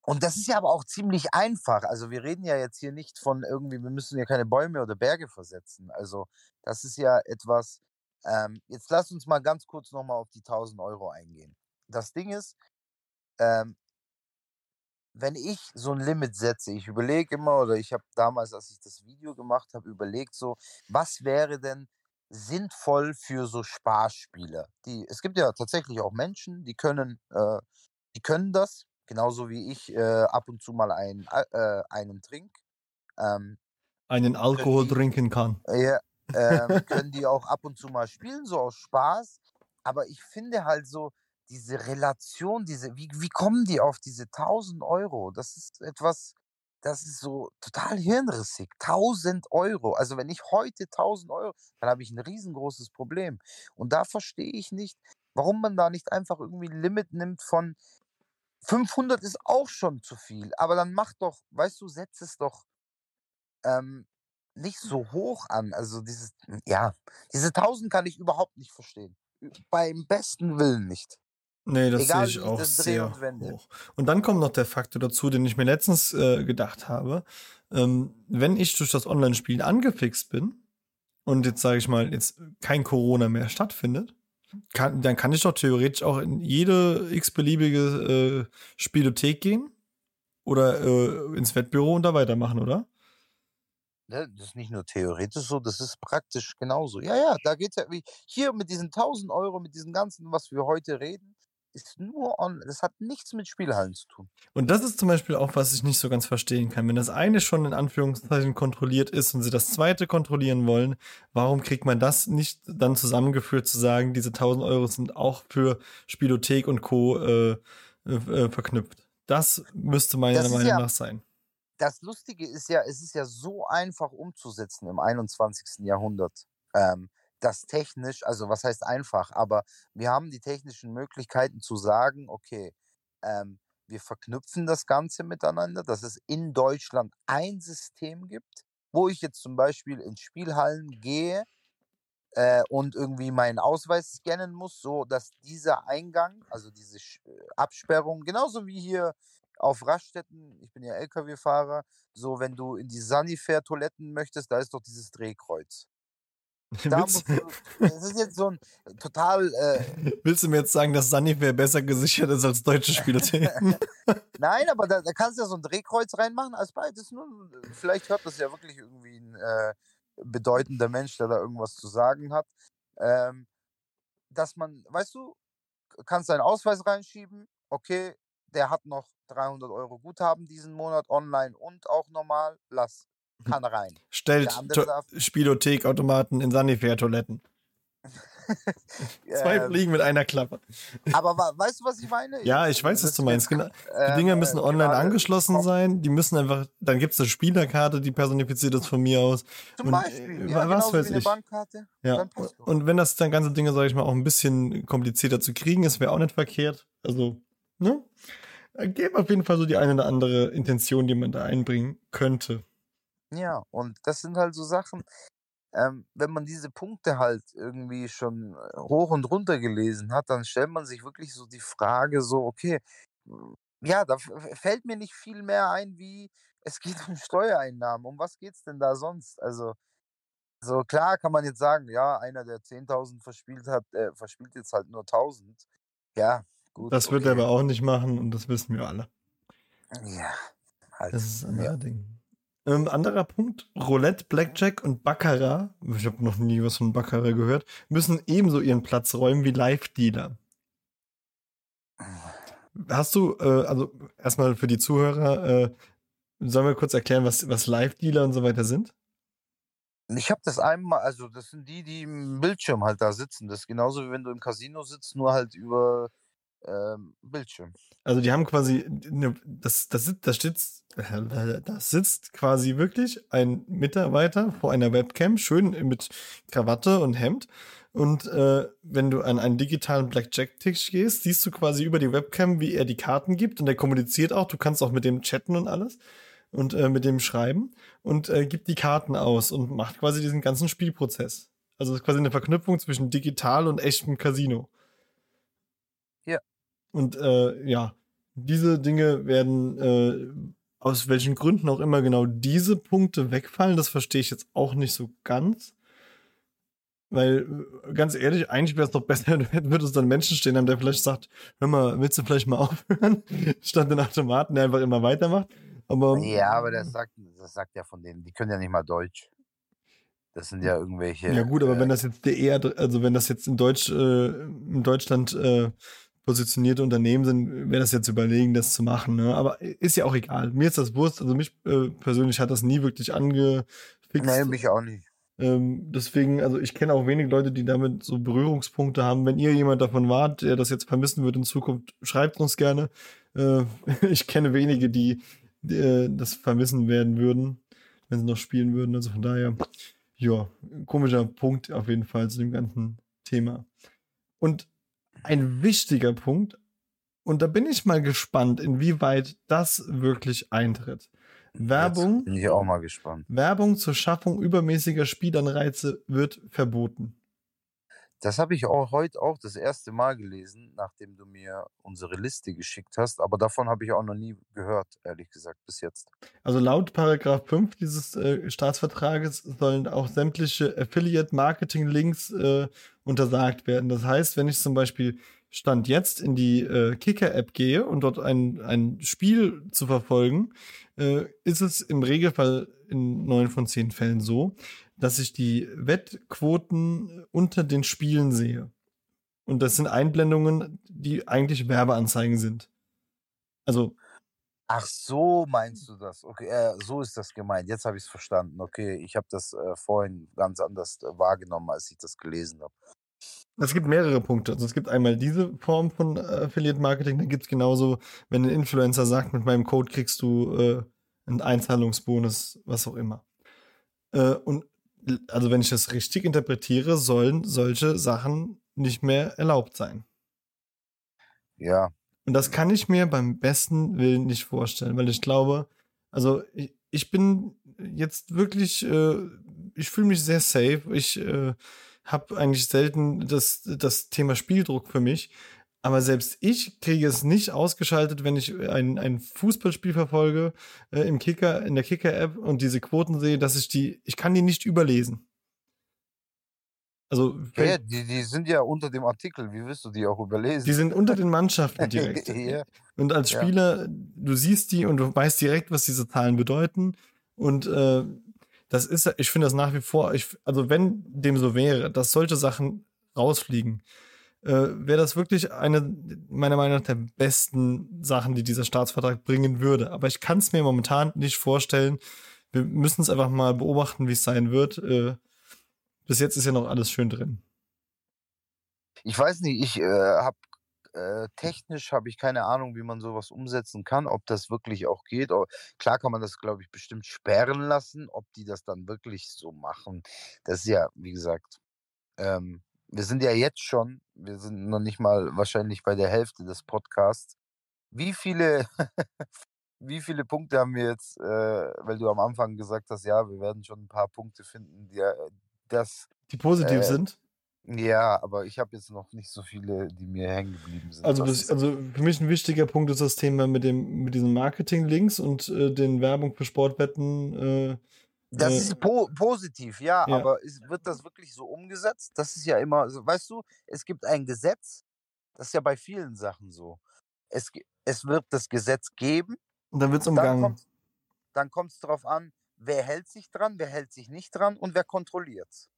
Und das ist ja aber auch ziemlich einfach. Also wir reden ja jetzt hier nicht von irgendwie, wir müssen ja keine Bäume oder Berge versetzen. Also das ist ja etwas, ähm, jetzt lass uns mal ganz kurz nochmal auf die 1000 Euro eingehen. Das Ding ist, ähm, wenn ich so ein Limit setze, ich überlege immer, oder ich habe damals, als ich das Video gemacht habe, überlegt so, was wäre denn sinnvoll für so Sparspiele? Die, es gibt ja tatsächlich auch Menschen, die können, äh, die können das, genauso wie ich äh, ab und zu mal ein, äh, einen trink. Ähm, Einen Alkohol die- trinken kann. ja, ähm, [laughs] können die auch ab und zu mal spielen, so aus Spaß. Aber ich finde halt so, diese Relation, diese, wie, wie kommen die auf diese 1000 Euro? Das ist etwas, das ist so total hirnrissig. 1000 Euro. Also wenn ich heute 1000 Euro, dann habe ich ein riesengroßes Problem. Und da verstehe ich nicht, warum man da nicht einfach irgendwie ein Limit nimmt von 500 ist auch schon zu viel. Aber dann mach doch, weißt du, setz es doch ähm, nicht so hoch an. Also dieses, ja, diese 1000 kann ich überhaupt nicht verstehen. Beim besten Willen nicht. Nee, das Egal, sehe ich auch sehr und hoch. Und dann kommt noch der Faktor dazu, den ich mir letztens äh, gedacht habe. Ähm, wenn ich durch das Online-Spielen angefixt bin und jetzt sage ich mal, jetzt kein Corona mehr stattfindet, kann, dann kann ich doch theoretisch auch in jede x-beliebige äh, Spielothek gehen oder äh, ins Wettbüro und da weitermachen, oder? Ne, Das ist nicht nur theoretisch so, das ist praktisch genauso. Ja, ja, da geht's ja wie hier mit diesen 1000 Euro, mit diesem ganzen, was wir heute reden, ist nur on, das hat nichts mit Spielhallen zu tun. Und das ist zum Beispiel auch, was ich nicht so ganz verstehen kann. Wenn das eine schon in Anführungszeichen kontrolliert ist und sie das zweite kontrollieren wollen, warum kriegt man das nicht dann zusammengeführt zu sagen, diese 1000 Euro sind auch für Spielothek und Co. Äh, äh, verknüpft? Das müsste meiner Meinung ja- nach sein. Das Lustige ist ja, es ist ja so einfach umzusetzen im 21. Jahrhundert. Ähm, das technisch, also was heißt einfach, aber wir haben die technischen Möglichkeiten zu sagen, okay, ähm, wir verknüpfen das Ganze miteinander, dass es in Deutschland ein System gibt, wo ich jetzt zum Beispiel in Spielhallen gehe, äh, und irgendwie meinen Ausweis scannen muss, so dass dieser Eingang, also diese äh, Absperrung, genauso wie hier auf Raststätten, ich bin ja LKW-Fahrer, so wenn du in die Sanifair-Toiletten möchtest, da ist doch dieses Drehkreuz. [laughs] Da Willst, musst du, das ist jetzt so ein total, äh, willst du mir jetzt sagen, dass Sunnyfair besser gesichert ist als deutsche Spielotheken? [laughs] nein, aber da, [laughs] da kannst du ja so ein Drehkreuz reinmachen als beides. Nur, vielleicht hört das ja wirklich irgendwie ein äh, bedeutender Mensch, der da irgendwas zu sagen hat. Ähm, dass man, weißt du, kannst deinen Ausweis reinschieben, okay, der hat noch 300 Euro Guthaben diesen Monat online und auch normal, lass, kann rein. Stellt Spielothekautomaten in Sunnyfair-Toiletten. [laughs] Zwei Ähm, Fliegen mit einer Klappe. aber [laughs] weißt du, was ich meine? Ja, ich weiß, was du meinst. Genau. Die ähm, Dinger müssen äh, online gerade angeschlossen sein. Die müssen einfach, dann gibt es eine Spielerkarte, die personifiziert ist von mir aus. Zum Und, Beispiel, äh, ja, was weiß ich. Bankkarte. Ja. Und wenn das dann ganze Dinge, sage ich mal, auch ein bisschen komplizierter zu kriegen ist, wäre auch nicht verkehrt. Also, ne? Gäbe auf jeden Fall so die eine oder andere Intention, die man da einbringen könnte. Ja, und das sind halt so Sachen, ähm, wenn man diese Punkte halt irgendwie schon äh, hoch und runter gelesen hat, dann stellt man sich wirklich so die Frage so, okay, m, ja, da fällt mir nicht viel mehr ein, wie es geht um Steuereinnahmen. Um was geht's denn da sonst? Also, so klar kann man jetzt sagen, ja, einer, der 10.000 verspielt hat, äh, verspielt jetzt halt nur 1.000. Ja, gut. Das wird er okay. aber auch nicht machen und das wissen wir alle. Ja, halt. Das ist ein ja. Ding. Ähm, anderer Punkt, Roulette, Blackjack und Baccarat, ich habe noch nie was von Baccarat gehört, müssen ebenso ihren Platz räumen wie Live-Dealer. Hast du, äh, also erstmal für die Zuhörer, äh, sollen wir kurz erklären, was, was Live-Dealer und so weiter sind? Ich habe das einmal, also das sind die, die im Bildschirm halt da sitzen. Das ist genauso wie wenn du im Casino sitzt, nur halt über ähm, Bildschirm. Also die haben quasi, ne, das, das, sitzt, das, sitzt, [laughs] das sitzt quasi wirklich ein Mitarbeiter vor einer Webcam, schön mit Krawatte und Hemd. Und äh, wenn du an einen digitalen Blackjack-Tisch gehst, siehst du quasi über die Webcam, wie er die Karten gibt. Und er kommuniziert auch, du kannst auch mit dem chatten und alles. Und äh, mit dem schreiben. Und äh, gibt die Karten aus und macht quasi diesen ganzen Spielprozess. Also ist quasi eine Verknüpfung zwischen digital und echtem Casino. Und äh, ja, diese Dinge werden äh, aus welchen Gründen auch immer genau diese Punkte wegfallen, das verstehe ich jetzt auch nicht so ganz. Weil, äh, ganz ehrlich, eigentlich wäre es doch besser, [laughs] hätt- würdest dann Menschen stehen haben, der vielleicht sagt, hör mal, willst du vielleicht mal [laughs] aufhören? Statt den Automaten, der einfach immer weitermacht. Aber Ja, aber das sagt, das sagt ja von denen, die können ja nicht mal Deutsch. Das sind ja irgendwelche. Ja gut, aber äh, wenn das jetzt der also wenn das jetzt in Deutsch, äh, in Deutschland äh, positionierte Unternehmen sind, wäre das jetzt überlegen, das zu machen. Ne? Aber ist ja auch egal. Mir ist das Wurst. Also mich äh, persönlich hat das nie wirklich angefixt. Nee, mich auch nicht. Ähm, deswegen, also ich kenne auch wenig Leute, die damit so Berührungspunkte haben. Wenn ihr jemand davon wart, der das jetzt vermissen wird in Zukunft, schreibt uns gerne. Äh, [laughs] ich kenne wenige, die, die äh, das vermissen werden würden, wenn sie noch spielen würden. Also von daher, ja, komischer Punkt auf jeden Fall zu dem ganzen Thema. Und ein wichtiger Punkt, und da bin ich mal gespannt, inwieweit das wirklich eintritt. Werbung. Jetzt bin ich auch mal gespannt. Werbung zur Schaffung übermäßiger Spielanreize wird verboten. Das habe ich auch heute auch das erste Mal gelesen, nachdem du mir unsere Liste geschickt hast. Aber davon habe ich auch noch nie gehört, ehrlich gesagt, bis jetzt. Also laut Paragraph 5 dieses äh, Staatsvertrages sollen auch sämtliche Affiliate-Marketing-Links äh, untersagt werden. Das heißt, wenn ich zum Beispiel Stand jetzt in die äh, Kicker-App gehe und dort ein, ein Spiel zu verfolgen, äh, ist es im Regelfall in neun von zehn Fällen so, dass ich die Wettquoten unter den Spielen sehe. Und das sind Einblendungen, die eigentlich Werbeanzeigen sind. Also Ach so, meinst du das? Okay, äh, so ist das gemeint. Jetzt habe ich es verstanden. Okay, ich habe das äh, vorhin ganz anders äh, wahrgenommen, als ich das gelesen habe. Es gibt mehrere Punkte. Also es gibt einmal diese Form von äh, Affiliate Marketing, dann gibt es genauso, wenn ein Influencer sagt, mit meinem Code kriegst du äh, einen Einzahlungsbonus, was auch immer. Äh, und also wenn ich das richtig interpretiere, sollen solche Sachen nicht mehr erlaubt sein. Ja, Und das kann ich mir beim besten Willen nicht vorstellen, weil ich glaube, also ich, ich bin jetzt wirklich, äh, ich fühle mich sehr safe. Ich äh, habe eigentlich selten das, das Thema Spieldruck für mich. Aber selbst ich kriege es nicht ausgeschaltet, wenn ich ein, ein Fußballspiel verfolge äh, im Kicker, in der Kicker-App und diese Quoten sehe, dass ich die, ich kann die nicht überlesen. Also, wenn, Ja, die, die sind ja unter dem Artikel. Wie willst du die auch überlesen? die sind unter den Mannschaften direkt. [laughs] ja. Und als Ja. Spieler, du siehst die und du weißt direkt, was diese Zahlen bedeuten. Und äh, das ist, ich finde das nach wie vor, ich, also wenn dem so wäre, dass solche Sachen rausfliegen, äh, wäre das wirklich eine, meiner Meinung nach, der besten Sachen, die dieser Staatsvertrag bringen würde. Aber ich kann es mir momentan nicht vorstellen. Wir müssen es einfach mal beobachten, wie es sein wird. Äh, bis jetzt ist ja noch alles schön drin. Ich weiß nicht, ich äh, habe äh, technisch habe ich keine Ahnung, wie man sowas umsetzen kann, ob das wirklich auch geht. Aber klar kann man das, glaube ich, bestimmt sperren lassen, ob die das dann wirklich so machen. Das ist ja, wie gesagt, ähm, wir sind ja jetzt schon, wir sind noch nicht mal wahrscheinlich bei der Hälfte des Podcasts. Wie viele, [laughs] wie viele Punkte haben wir jetzt, äh, weil du am Anfang gesagt hast, ja, wir werden schon ein paar Punkte finden, die äh, das Die positiv Äh, sind. ja, aber ich habe jetzt noch nicht so viele, die mir hängen geblieben sind. Also, ist- also für mich ein wichtiger Punkt ist das Thema mit dem mit diesen Marketing-Links und äh, den Werbung für Sportwetten. Das äh, ist po positiv, ja, Ja. aber ist, wird das wirklich so umgesetzt? Das ist ja immer, also, weißt du, es gibt ein Gesetz, das ist ja bei vielen Sachen so. Es, es wird das Gesetz geben, und dann wird es umgangen. kommt dann kommt es darauf an, wer hält sich dran, wer hält sich nicht dran und wer kontrolliert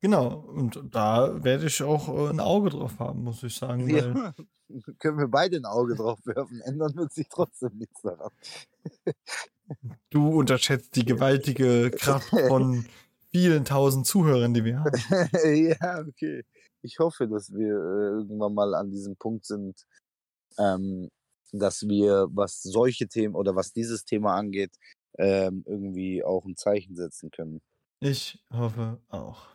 Genau. Und da werde ich auch äh, ein Auge drauf haben, muss ich sagen. Ja. [laughs] Können wir beide ein Auge drauf werfen, ändern wird sich trotzdem nichts daran. Du unterschätzt die gewaltige Kraft von [laughs] vielen tausend Zuhörern, die wir haben. [laughs] ja, okay. Ich hoffe, dass wir äh, irgendwann mal an diesem Punkt sind, ähm, dass wir, was solche Themen oder was dieses Thema angeht, ähm, irgendwie auch ein Zeichen setzen können. Ich hoffe auch.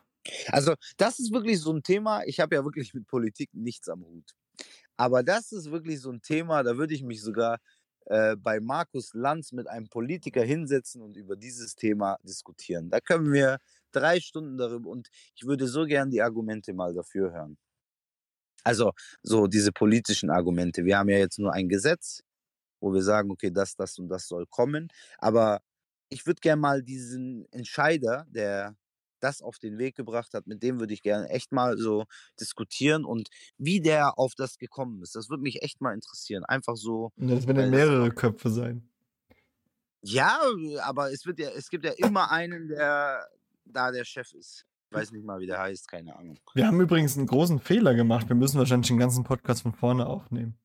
Also, das ist wirklich so ein Thema. Ich habe ja wirklich mit Politik nichts am Hut. Aber das ist wirklich so ein Thema, da würde ich mich sogar äh, bei Markus Lanz mit einem Politiker hinsetzen und über dieses Thema diskutieren. Da können wir drei Stunden darüber und ich würde so gern die Argumente mal dafür hören. Also, so diese politischen Argumente. Wir haben ja jetzt nur ein Gesetz, wo wir sagen, okay, das, das und das soll kommen. Aber ich würde gern mal diesen Entscheider, der das auf den Weg gebracht hat, mit dem würde ich gerne echt mal so diskutieren und wie der auf das gekommen ist. Das würde mich echt mal interessieren. Einfach so, das werden das- mehrere Köpfe sein. ja, aber es wird ja, es gibt ja immer einen, der da der Chef ist. Ich weiß nicht mal, wie der heißt, keine Ahnung. Wir haben übrigens einen großen Fehler gemacht. Wir müssen wahrscheinlich den ganzen Podcast von vorne aufnehmen.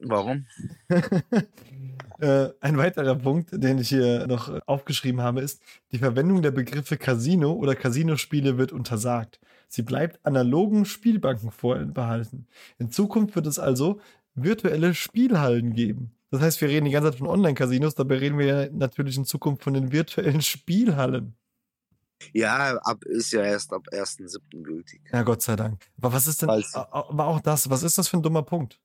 Warum? [laughs] äh, ein weiterer Punkt, den ich hier noch aufgeschrieben habe, ist, die Verwendung der Begriffe Casino oder Casinospiele wird untersagt. Sie bleibt analogen Spielbanken vorbehalten. In Zukunft wird es also virtuelle Spielhallen geben. Das heißt, wir reden die ganze Zeit von Online-Casinos, dabei reden wir ja natürlich in Zukunft von den virtuellen Spielhallen. Ja, ab, ist ja erst ab 1.7. gültig. Ja, Gott sei Dank. Aber was ist denn, Falls- aber auch das, was ist das für ein dummer Punkt?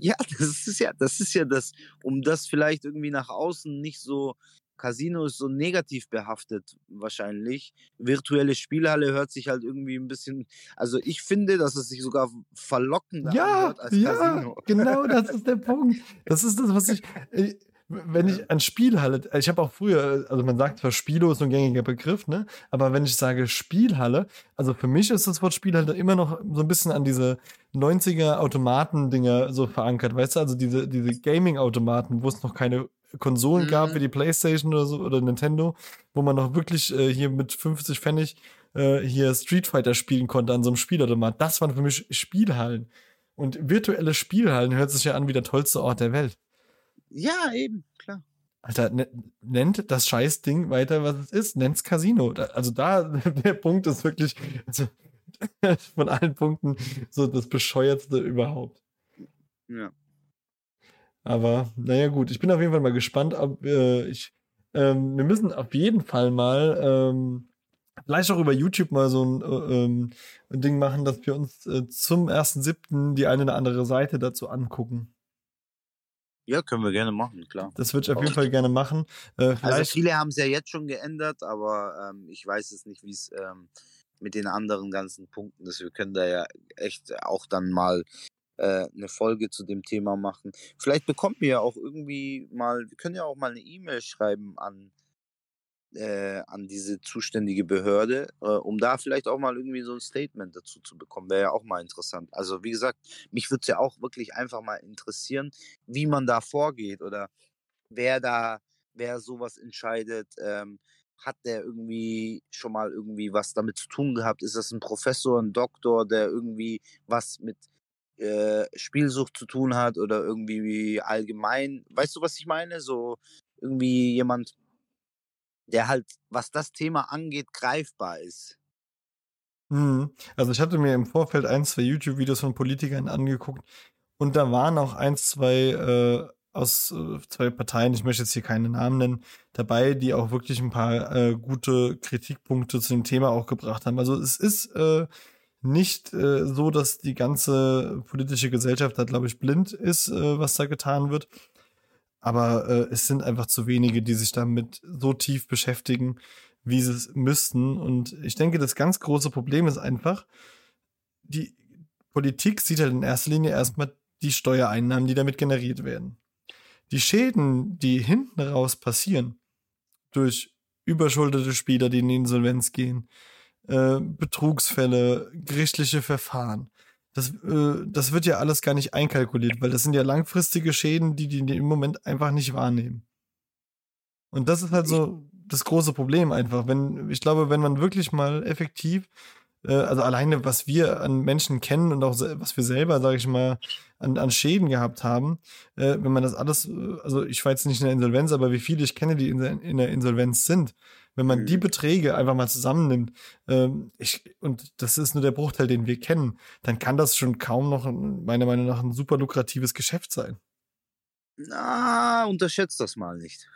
Ja, das ist ja, das ist ja das, um das vielleicht irgendwie nach außen nicht so, Casino ist so negativ behaftet wahrscheinlich. Virtuelle Spielhalle hört sich halt irgendwie ein bisschen, also ich finde, dass es sich sogar verlockender Ja, anhört als ja, Casino. genau, das ist der [laughs] Punkt. Das ist das, was ich, äh, wenn ich an Spielhalle, ich habe auch früher, also man sagt zwar Spielo ist so ein gängiger Begriff, ne? Aber wenn ich sage Spielhalle, also für mich ist das Wort Spielhalle immer noch so ein bisschen an diese 90er Automaten-Dinger so verankert, weißt du? Also diese, diese Gaming-Automaten, wo es noch keine Konsolen gab Mhm. wie die Playstation oder so oder Nintendo, wo man noch wirklich äh, hier mit 50 Pfennig äh, hier Street Fighter spielen konnte an so einem Spielautomat. Das waren für mich Spielhallen. Und virtuelle Spielhallen hört sich ja an wie der tollste Ort der Welt. Ja, eben, klar. Alter, ne, nennt das Scheißding weiter, was es ist. Nennt's Casino. Also da, [laughs] der Punkt ist wirklich also, [laughs] von allen Punkten so das bescheuertste überhaupt. Ja. Aber naja, gut, ich bin auf jeden Fall mal gespannt, ob äh, ich. Ähm, wir müssen auf jeden Fall mal ähm, vielleicht auch über YouTube mal so ein, äh, ähm, ein Ding machen, dass wir uns äh, zum 1.7. die eine oder andere Seite dazu angucken. Ja, können wir gerne machen, klar. Das würde ich auf jeden Fall gerne machen. Äh, Also viele haben es ja jetzt schon geändert, aber ähm, ich weiß es nicht, wie es ähm, mit den anderen ganzen Punkten ist. Wir können da ja echt auch dann mal äh, eine Folge zu dem Thema machen. Vielleicht bekommen wir ja auch irgendwie mal, wir können ja auch mal eine E-Mail schreiben an, äh, an diese zuständige Behörde, äh, um da vielleicht auch mal irgendwie so ein Statement dazu zu bekommen. Wäre ja auch mal interessant. Also wie gesagt, mich würde es ja auch wirklich einfach mal interessieren, wie man da vorgeht oder wer da, wer sowas entscheidet. Ähm, hat der irgendwie schon mal irgendwie was damit zu tun gehabt? Ist das ein Professor, ein Doktor, der irgendwie was mit äh, Spielsucht zu tun hat oder irgendwie allgemein? Weißt du, was ich meine? So irgendwie jemand, der halt, was das Thema angeht, greifbar ist. Mhm. Also ich hatte mir im Vorfeld ein, zwei YouTube-Videos von Politikern angeguckt und da waren auch ein, zwei äh, aus äh, zwei Parteien, ich möchte jetzt hier keine Namen nennen, dabei, die auch wirklich ein paar äh, gute Kritikpunkte zu dem Thema auch gebracht haben. Also es ist äh, nicht äh, so, dass die ganze politische Gesellschaft da, glaube ich, blind ist, äh, was da getan wird. Aber äh, es sind einfach zu wenige, die sich damit so tief beschäftigen, wie sie es müssten. Und ich denke, das ganz große Problem ist einfach, die Politik sieht halt in erster Linie erstmal die Steuereinnahmen, die damit generiert werden. Die Schäden, die hinten raus passieren, durch überschuldete Spieler, die in die Insolvenz gehen, äh, Betrugsfälle, gerichtliche Verfahren, das, äh, das wird ja alles gar nicht einkalkuliert, weil das sind ja langfristige Schäden, die die im Moment einfach nicht wahrnehmen. Und das ist halt so das große Problem einfach. Wenn, ich glaube, wenn man wirklich mal effektiv, äh, also alleine was wir an Menschen kennen und auch was wir selber, sage ich mal, an, an Schäden gehabt haben, äh, wenn man das alles, äh, also ich war jetzt nicht in der Insolvenz, aber wie viele ich kenne, die in, in der Insolvenz sind, wenn man die mhm. Beträge einfach mal zusammennimmt, ähm, ich, und das ist nur der Bruchteil, den wir kennen, dann kann das schon kaum noch, meiner Meinung nach, ein super lukratives Geschäft sein. Na, unterschätzt das mal nicht.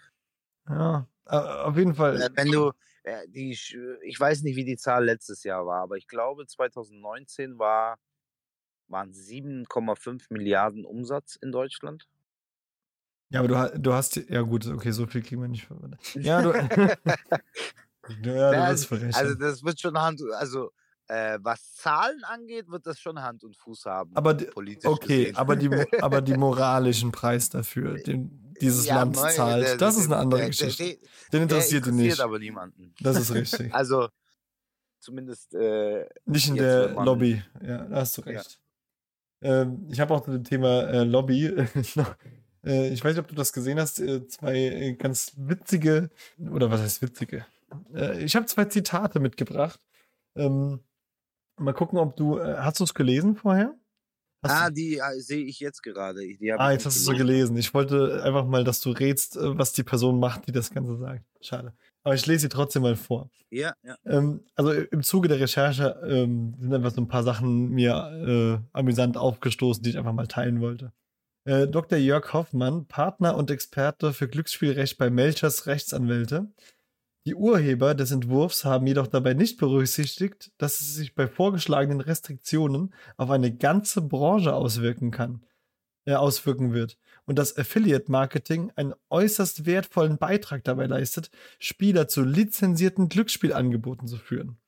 Ja, auf jeden Fall. Äh, wenn du, äh, die, ich weiß nicht, wie die Zahl letztes Jahr war, aber ich glaube 2019 war, waren 7,5 Milliarden Umsatz in Deutschland. Ja, aber du, du hast, ja gut, okay, so viel kriegen wir nicht. Ja, du, [laughs] ja, du wirst verrechnen. Also das wird schon Hand, also äh, was Zahlen angeht, wird das schon Hand und Fuß haben. Aber okay, aber die, aber die [laughs] moralischen Preis dafür, den dieses ja, Land nein, zahlt, der, das der, ist eine andere der, Geschichte. den interessiert, ihn nicht. aber niemanden. Das ist richtig. [laughs] also zumindest äh, nicht in der Lobby. Ja, da hast du recht. Ja. Ähm, ich habe auch zu dem Thema äh, Lobby noch äh, ich weiß nicht, ob du das gesehen hast, äh, zwei äh, ganz witzige, oder was heißt witzige? ich habe zwei Zitate mitgebracht. Ähm, mal gucken, ob du, hast du es gelesen vorher? Hast ah, die sehe ich jetzt gerade. ah, jetzt hast du es so gelesen. Ich wollte einfach mal, dass du rätst, was die Person macht, die das Ganze sagt. Schade. Aber ich lese sie trotzdem mal vor. Ja, ja. Ähm, also im Zuge der Recherche ähm, sind einfach so ein paar Sachen mir äh, amüsant aufgestoßen, die ich einfach mal teilen wollte. Äh, Dr. Jörg Hoffmann, Partner und Experte für Glücksspielrecht bei Melchers Rechtsanwälte. Die Urheber des Entwurfs haben jedoch dabei nicht berücksichtigt, dass es sich bei vorgeschlagenen Restriktionen auf eine ganze Branche auswirken kann, äh, auswirken wird und dass Affiliate Marketing einen äußerst wertvollen Beitrag dabei leistet, Spieler zu lizenzierten Glücksspielangeboten zu führen.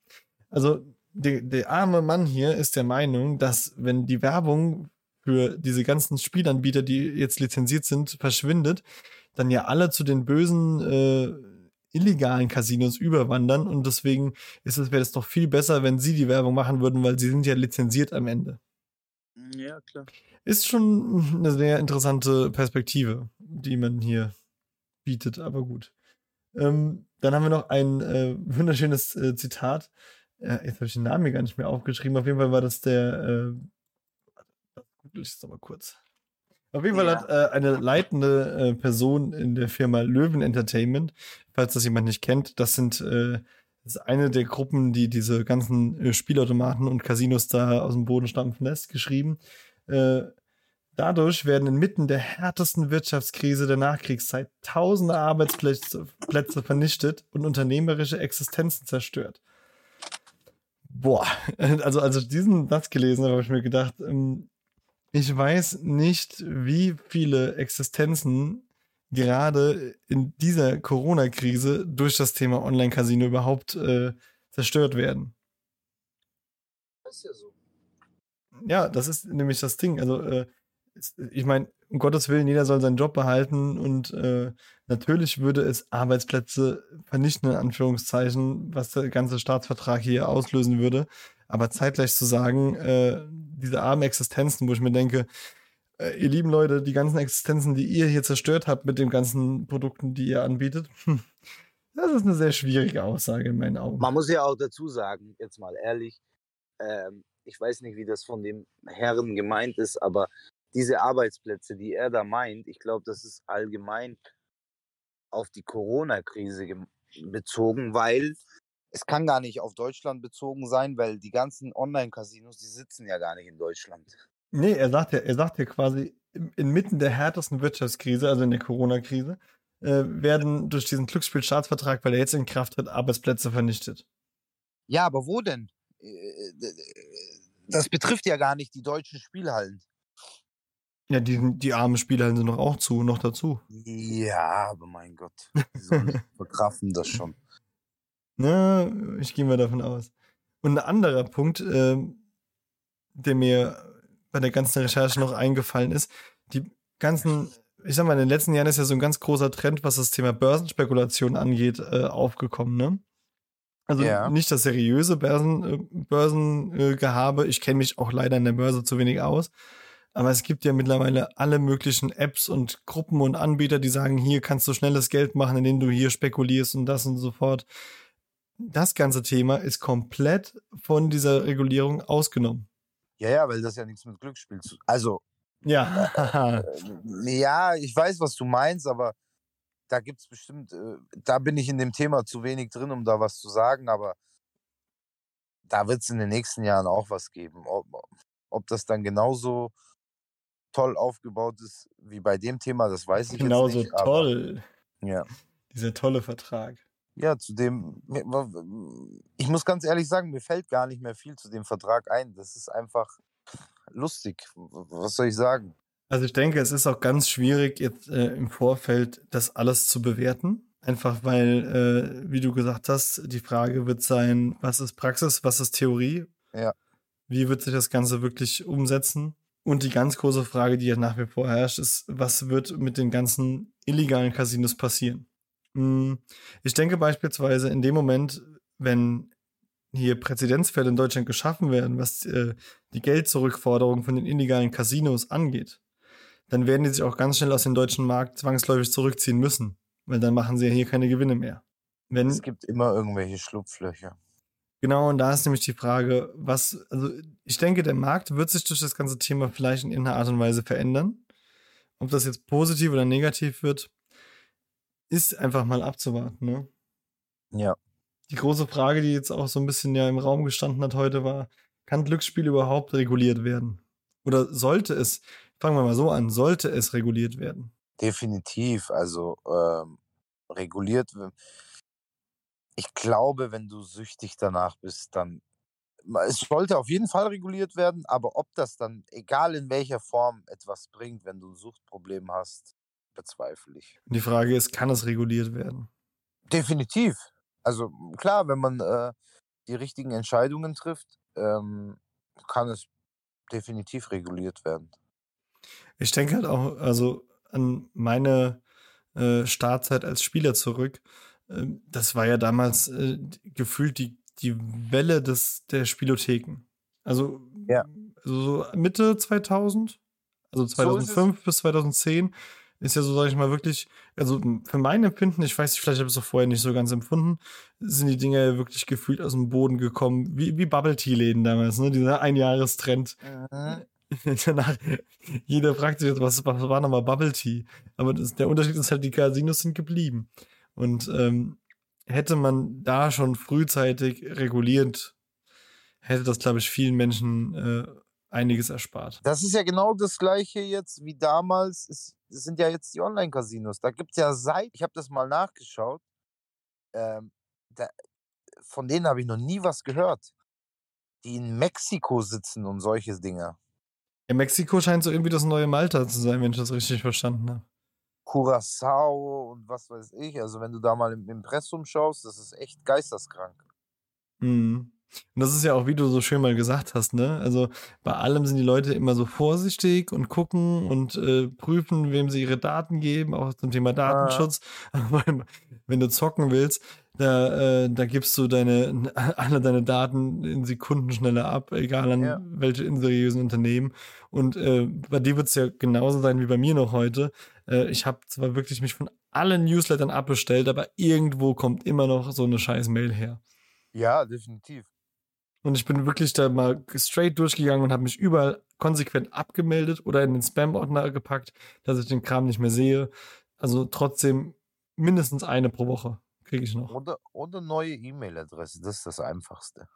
Also der, der arme Mann hier ist der Meinung, dass wenn die Werbung für diese ganzen Spielanbieter, die jetzt lizenziert sind, verschwindet, dann ja alle zu den bösen äh, illegalen Casinos überwandern und deswegen ist es wäre es doch viel besser, wenn sie die Werbung machen würden, weil sie sind ja lizenziert am Ende. Ja, klar. Ist schon eine sehr interessante Perspektive, die man hier bietet, aber gut. Ähm, dann haben wir noch ein äh, wunderschönes äh, Zitat. Äh, jetzt habe ich den Namen hier gar nicht mehr aufgeschrieben. Auf jeden Fall war das der äh, google ich es aber kurz. Auf jeden Fall ja. hat äh, eine leitende äh, Person in der Firma Löwen Entertainment, falls das jemand nicht kennt, das sind äh, das ist eine der Gruppen, die diese ganzen äh, Spielautomaten und Casinos da aus dem Boden stampfen lässt, geschrieben. Äh, dadurch werden inmitten der härtesten Wirtschaftskrise der Nachkriegszeit tausende Arbeitsplätze Plätze vernichtet und unternehmerische Existenzen zerstört. Boah, [laughs] also als ich diesen Satz gelesen habe, habe ich mir gedacht, ähm, ich weiß nicht, wie viele Existenzen gerade in dieser Corona-Krise durch das Thema Online-Casino überhaupt äh, zerstört werden. ist ja so. Ja, das ist nämlich das Ding. Also, äh, ich meine, um Gottes Willen, jeder soll seinen Job behalten und äh, natürlich würde es Arbeitsplätze vernichten, in Anführungszeichen, was der ganze Staatsvertrag hier auslösen würde. Aber zeitgleich zu sagen, äh, diese armen Existenzen, wo ich mir denke, äh, ihr lieben Leute, die ganzen Existenzen, die ihr hier zerstört habt mit den ganzen Produkten, die ihr anbietet, hm, das ist eine sehr schwierige Aussage in meinen Augen. Man muss ja auch dazu sagen, jetzt mal ehrlich, ähm, ich weiß nicht, wie das von dem Herren gemeint ist, aber diese Arbeitsplätze, die er da meint, ich glaube, das ist allgemein auf die Corona-Krise bezogen, weil es kann gar nicht auf Deutschland bezogen sein, weil die ganzen Online-Casinos, die sitzen ja gar nicht in Deutschland. Nee, er sagt ja, er sagt ja quasi, inmitten der härtesten Wirtschaftskrise, also in der Corona-Krise, äh, werden durch diesen Glücksspielstaatsvertrag, weil er jetzt in Kraft tritt, Arbeitsplätze vernichtet. Ja, aber wo denn? Äh, Das betrifft ja gar nicht die deutschen Spielhallen. Ja, die, die armen Spieler sind noch auch zu, noch dazu. Ja, aber mein Gott, die [laughs] verkraften das schon. Na, ich gehe mal davon aus. Und ein anderer Punkt, ähm, der mir bei der ganzen Recherche noch eingefallen ist, die ganzen, ich sag mal, in den letzten Jahren ist ja so ein ganz großer Trend, was das Thema Börsenspekulation angeht, äh, aufgekommen, ne? Also Ja. nicht das seriöse Börsen, äh, Börsengehabe. Ich kenne mich auch leider in der Börse zu wenig aus. Aber es gibt ja mittlerweile alle möglichen Apps und Gruppen und Anbieter, die sagen, hier kannst du schnelles Geld machen, indem du hier spekulierst und das und so fort. Das ganze Thema ist komplett von dieser Regulierung ausgenommen. Ja, ja, weil das ja nichts mit Glücksspiel zu. Also, Ja, äh, ja, ich weiß, was du meinst, aber da gibt es bestimmt, äh, da bin ich in dem Thema zu wenig drin, um da was zu sagen, aber da wird es in den nächsten Jahren auch was geben. Ob, ob das dann genauso toll aufgebaut ist wie bei dem Thema, das weiß ich genauso jetzt nicht. aber- toll. Ja. Dieser tolle Vertrag. Ja, zu dem, ich muss ganz ehrlich sagen, mir fällt gar nicht mehr viel zu dem Vertrag ein. Das ist einfach lustig. Was soll ich sagen? Also ich denke, es ist auch ganz schwierig, jetzt äh, im Vorfeld das alles zu bewerten. Einfach weil, äh, wie du gesagt hast, die Frage wird sein, was ist Praxis, was ist Theorie? Ja. Wie wird sich das Ganze wirklich umsetzen? Und die ganz große Frage, die ja nach wie vor herrscht, ist, was wird mit den ganzen illegalen Casinos passieren? Hm, Ich denke beispielsweise in dem Moment, wenn hier Präzedenzfälle in Deutschland geschaffen werden, was äh, die Geldzurückforderung von den illegalen Casinos angeht, dann werden die sich auch ganz schnell aus dem deutschen Markt zwangsläufig zurückziehen müssen, weil dann machen sie ja hier keine Gewinne mehr. Wenn, Es gibt immer irgendwelche Schlupflöcher. Genau, und da ist nämlich die Frage, was, also ich denke, der Markt wird sich durch das ganze Thema vielleicht in irgendeiner Art und Weise verändern. Ob das jetzt positiv oder negativ wird, ist einfach mal abzuwarten, ne? Ja. Die große Frage, die jetzt auch so ein bisschen ja im Raum gestanden hat heute, war, kann Glücksspiel überhaupt reguliert werden? Oder sollte es, fangen wir mal so an, sollte es reguliert werden? Definitiv. Also ähm, reguliert. Ich glaube, wenn du süchtig danach bist, dann. Es sollte auf jeden Fall reguliert werden, aber ob das dann, egal in welcher Form, etwas bringt, wenn du ein Suchtproblem hast, bezweifle ich. Die Frage ist, kann es reguliert werden? Definitiv. Also klar, wenn man äh, die richtigen Entscheidungen trifft, ähm, kann es definitiv reguliert werden. Ich denke halt auch, also an meine äh, Startzeit als Spieler zurück. Ähm, das war ja damals äh, gefühlt die, die Welle des, der Spielotheken. Also, Ja. also so Mitte 2000, also ist es. 2005 bis 2010 ist ja so, sage ich mal, wirklich, also für mein Empfinden, ich weiß nicht, vielleicht habe ich es auch vorher nicht so ganz empfunden, sind die Dinge ja wirklich gefühlt aus dem Boden gekommen, wie, wie Bubble-Tea-Läden damals, ne? Dieser Einjahrestrend. [laughs] Danach, jeder fragt sich jetzt, was, was war nochmal Bubble Tea? Aber das, der Unterschied ist halt, die Casinos sind geblieben. Und ähm, hätte man da schon frühzeitig reguliert, hätte das, glaube ich, vielen Menschen äh, einiges erspart. Das ist ja genau das gleiche jetzt wie damals. Es, es sind ja jetzt die Online-Casinos. Da gibt es ja seit, ich habe das mal nachgeschaut, ähm, da, von denen habe ich noch nie was gehört. Die in Mexiko sitzen und solche Dinge. Ja, Mexiko scheint so irgendwie das neue Malta zu sein, wenn ich das richtig verstanden habe. Curacao und was weiß ich. Also wenn du da mal im Impressum schaust, das ist echt geisteskrank. Mhm. Und das ist ja auch, wie du so schön mal gesagt hast, ne? Also bei allem sind die Leute immer so vorsichtig und gucken und äh, prüfen, wem sie ihre Daten geben, auch zum Thema Datenschutz. [laughs] Aber wenn du zocken willst, da, äh, da gibst du deine, [laughs] alle deine Daten in Sekunden schneller ab, egal an Ja. welche unseriösen Unternehmen. Und äh, bei dir wird es ja genauso sein wie bei mir noch heute. Äh, ich habe zwar wirklich mich von allen Newslettern abbestellt, aber irgendwo kommt immer noch so eine scheiß Mail her. Ja, definitiv. Und ich bin wirklich da mal straight durchgegangen und habe mich überall konsequent abgemeldet oder in den Spam-Ordner gepackt, dass ich den Kram nicht mehr sehe. Also trotzdem mindestens eine pro Woche kriege ich noch. Oder, oder neue E-Mail-Adresse, das ist das Einfachste.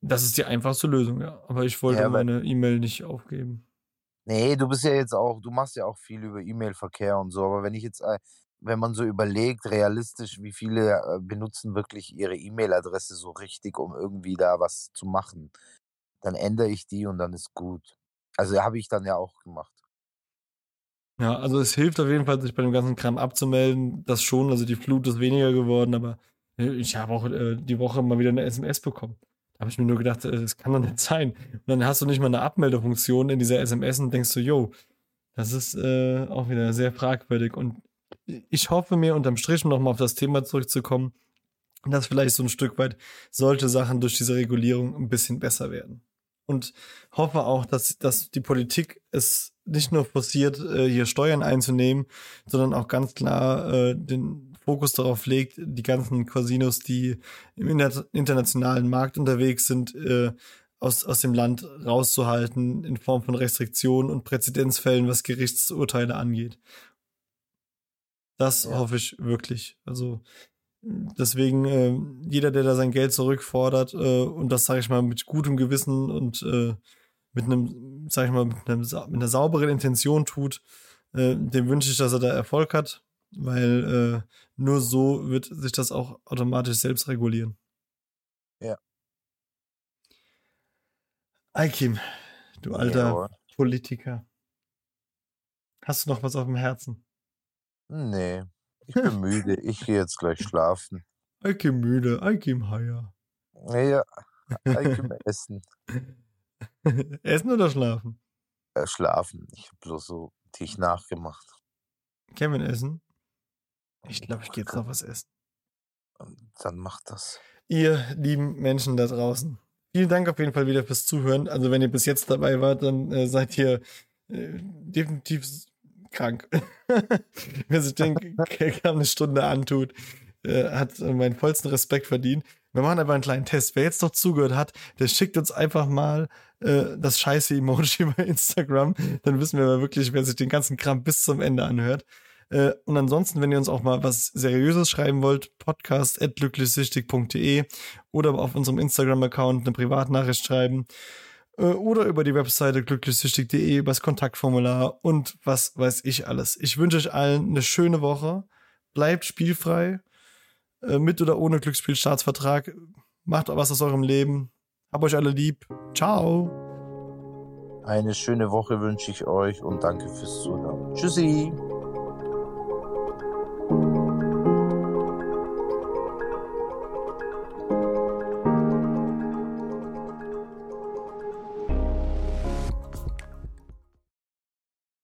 Das ist die einfachste Lösung, ja. Aber ich wollte Ja, meine E-Mail nicht aufgeben. Nee, du bist ja jetzt auch, du machst ja auch viel über E-Mail-Verkehr und so, aber wenn ich jetzt, äh, wenn man so überlegt, realistisch, wie viele äh, benutzen wirklich ihre E-Mail-Adresse so richtig, um irgendwie da was zu machen, dann ändere ich die und dann ist gut. Also habe ich dann ja auch gemacht. Ja, also es hilft auf jeden Fall, sich bei dem ganzen Kram abzumelden. Das schon, also die Flut ist weniger geworden, aber äh, ich habe auch äh, die Woche mal wieder eine SMS bekommen. Da habe ich mir nur gedacht, äh, das kann doch nicht sein. Und dann hast du nicht mal eine Abmeldefunktion in dieser SMS und denkst du, yo, das ist äh, auch wieder sehr fragwürdig. Und ich hoffe mir unterm Strich, um nochmal auf das Thema zurückzukommen, dass vielleicht so ein Stück weit solche Sachen durch diese Regulierung ein bisschen besser werden. Und hoffe auch, dass, dass die Politik es nicht nur forciert, äh, hier Steuern einzunehmen, sondern auch ganz klar äh, den Fokus darauf legt, die ganzen Casinos, die im inter internationalen Markt unterwegs sind, äh, aus, aus dem Land rauszuhalten in Form von Restriktionen und Präzedenzfällen, was Gerichtsurteile angeht. Das Ja. hoffe ich wirklich. Also deswegen, äh, jeder, der da sein Geld zurückfordert, äh, und das sage ich mal mit gutem Gewissen und äh, mit einem, sag ich mal, mit, einem, mit einer sauberen Intention tut, äh, dem wünsche ich, dass er da Erfolg hat, weil äh, nur so wird sich das auch automatisch selbst regulieren. Ja. Aikim, du alter Jawohl. Politiker. Hast du noch was auf dem Herzen? Nee, ich bin [laughs] müde. Ich gehe jetzt gleich schlafen. Aikim müde, Aikim Haier. Ja, [laughs] eigentlich essen. Essen oder schlafen? Äh, schlafen. Ich habe bloß so dich nachgemacht. Kevin essen? Ich glaube, ich gehe jetzt noch was essen. Und dann macht das. Ihr lieben Menschen da draußen. Vielen Dank auf jeden Fall wieder fürs Zuhören. Also wenn ihr bis jetzt dabei wart, dann äh, seid ihr äh, definitiv krank. [laughs] Wer sich den Kram eine Stunde antut, äh, hat meinen vollsten Respekt verdient. Wir machen aber einen kleinen Test. Wer jetzt noch zugehört hat, der schickt uns einfach mal äh, das scheiße Emoji [laughs] bei Instagram. Dann wissen wir wirklich, wer sich den ganzen Kram bis zum Ende anhört. Äh, und ansonsten, wenn ihr uns auch mal was Seriöses schreiben wollt, podcast.glücklichsüchtig.de oder auf unserem Instagram-Account eine Privatnachricht schreiben oder über die Webseite glücklichsüchtig.de, über das Kontaktformular und was weiß ich alles. Ich wünsche euch allen eine schöne Woche. Bleibt spielfrei, äh, mit oder ohne Glücksspielstaatsvertrag. Macht was aus eurem Leben. Hab euch alle lieb. Ciao. Eine schöne Woche wünsche ich euch und danke fürs Zuhören. Tschüssi.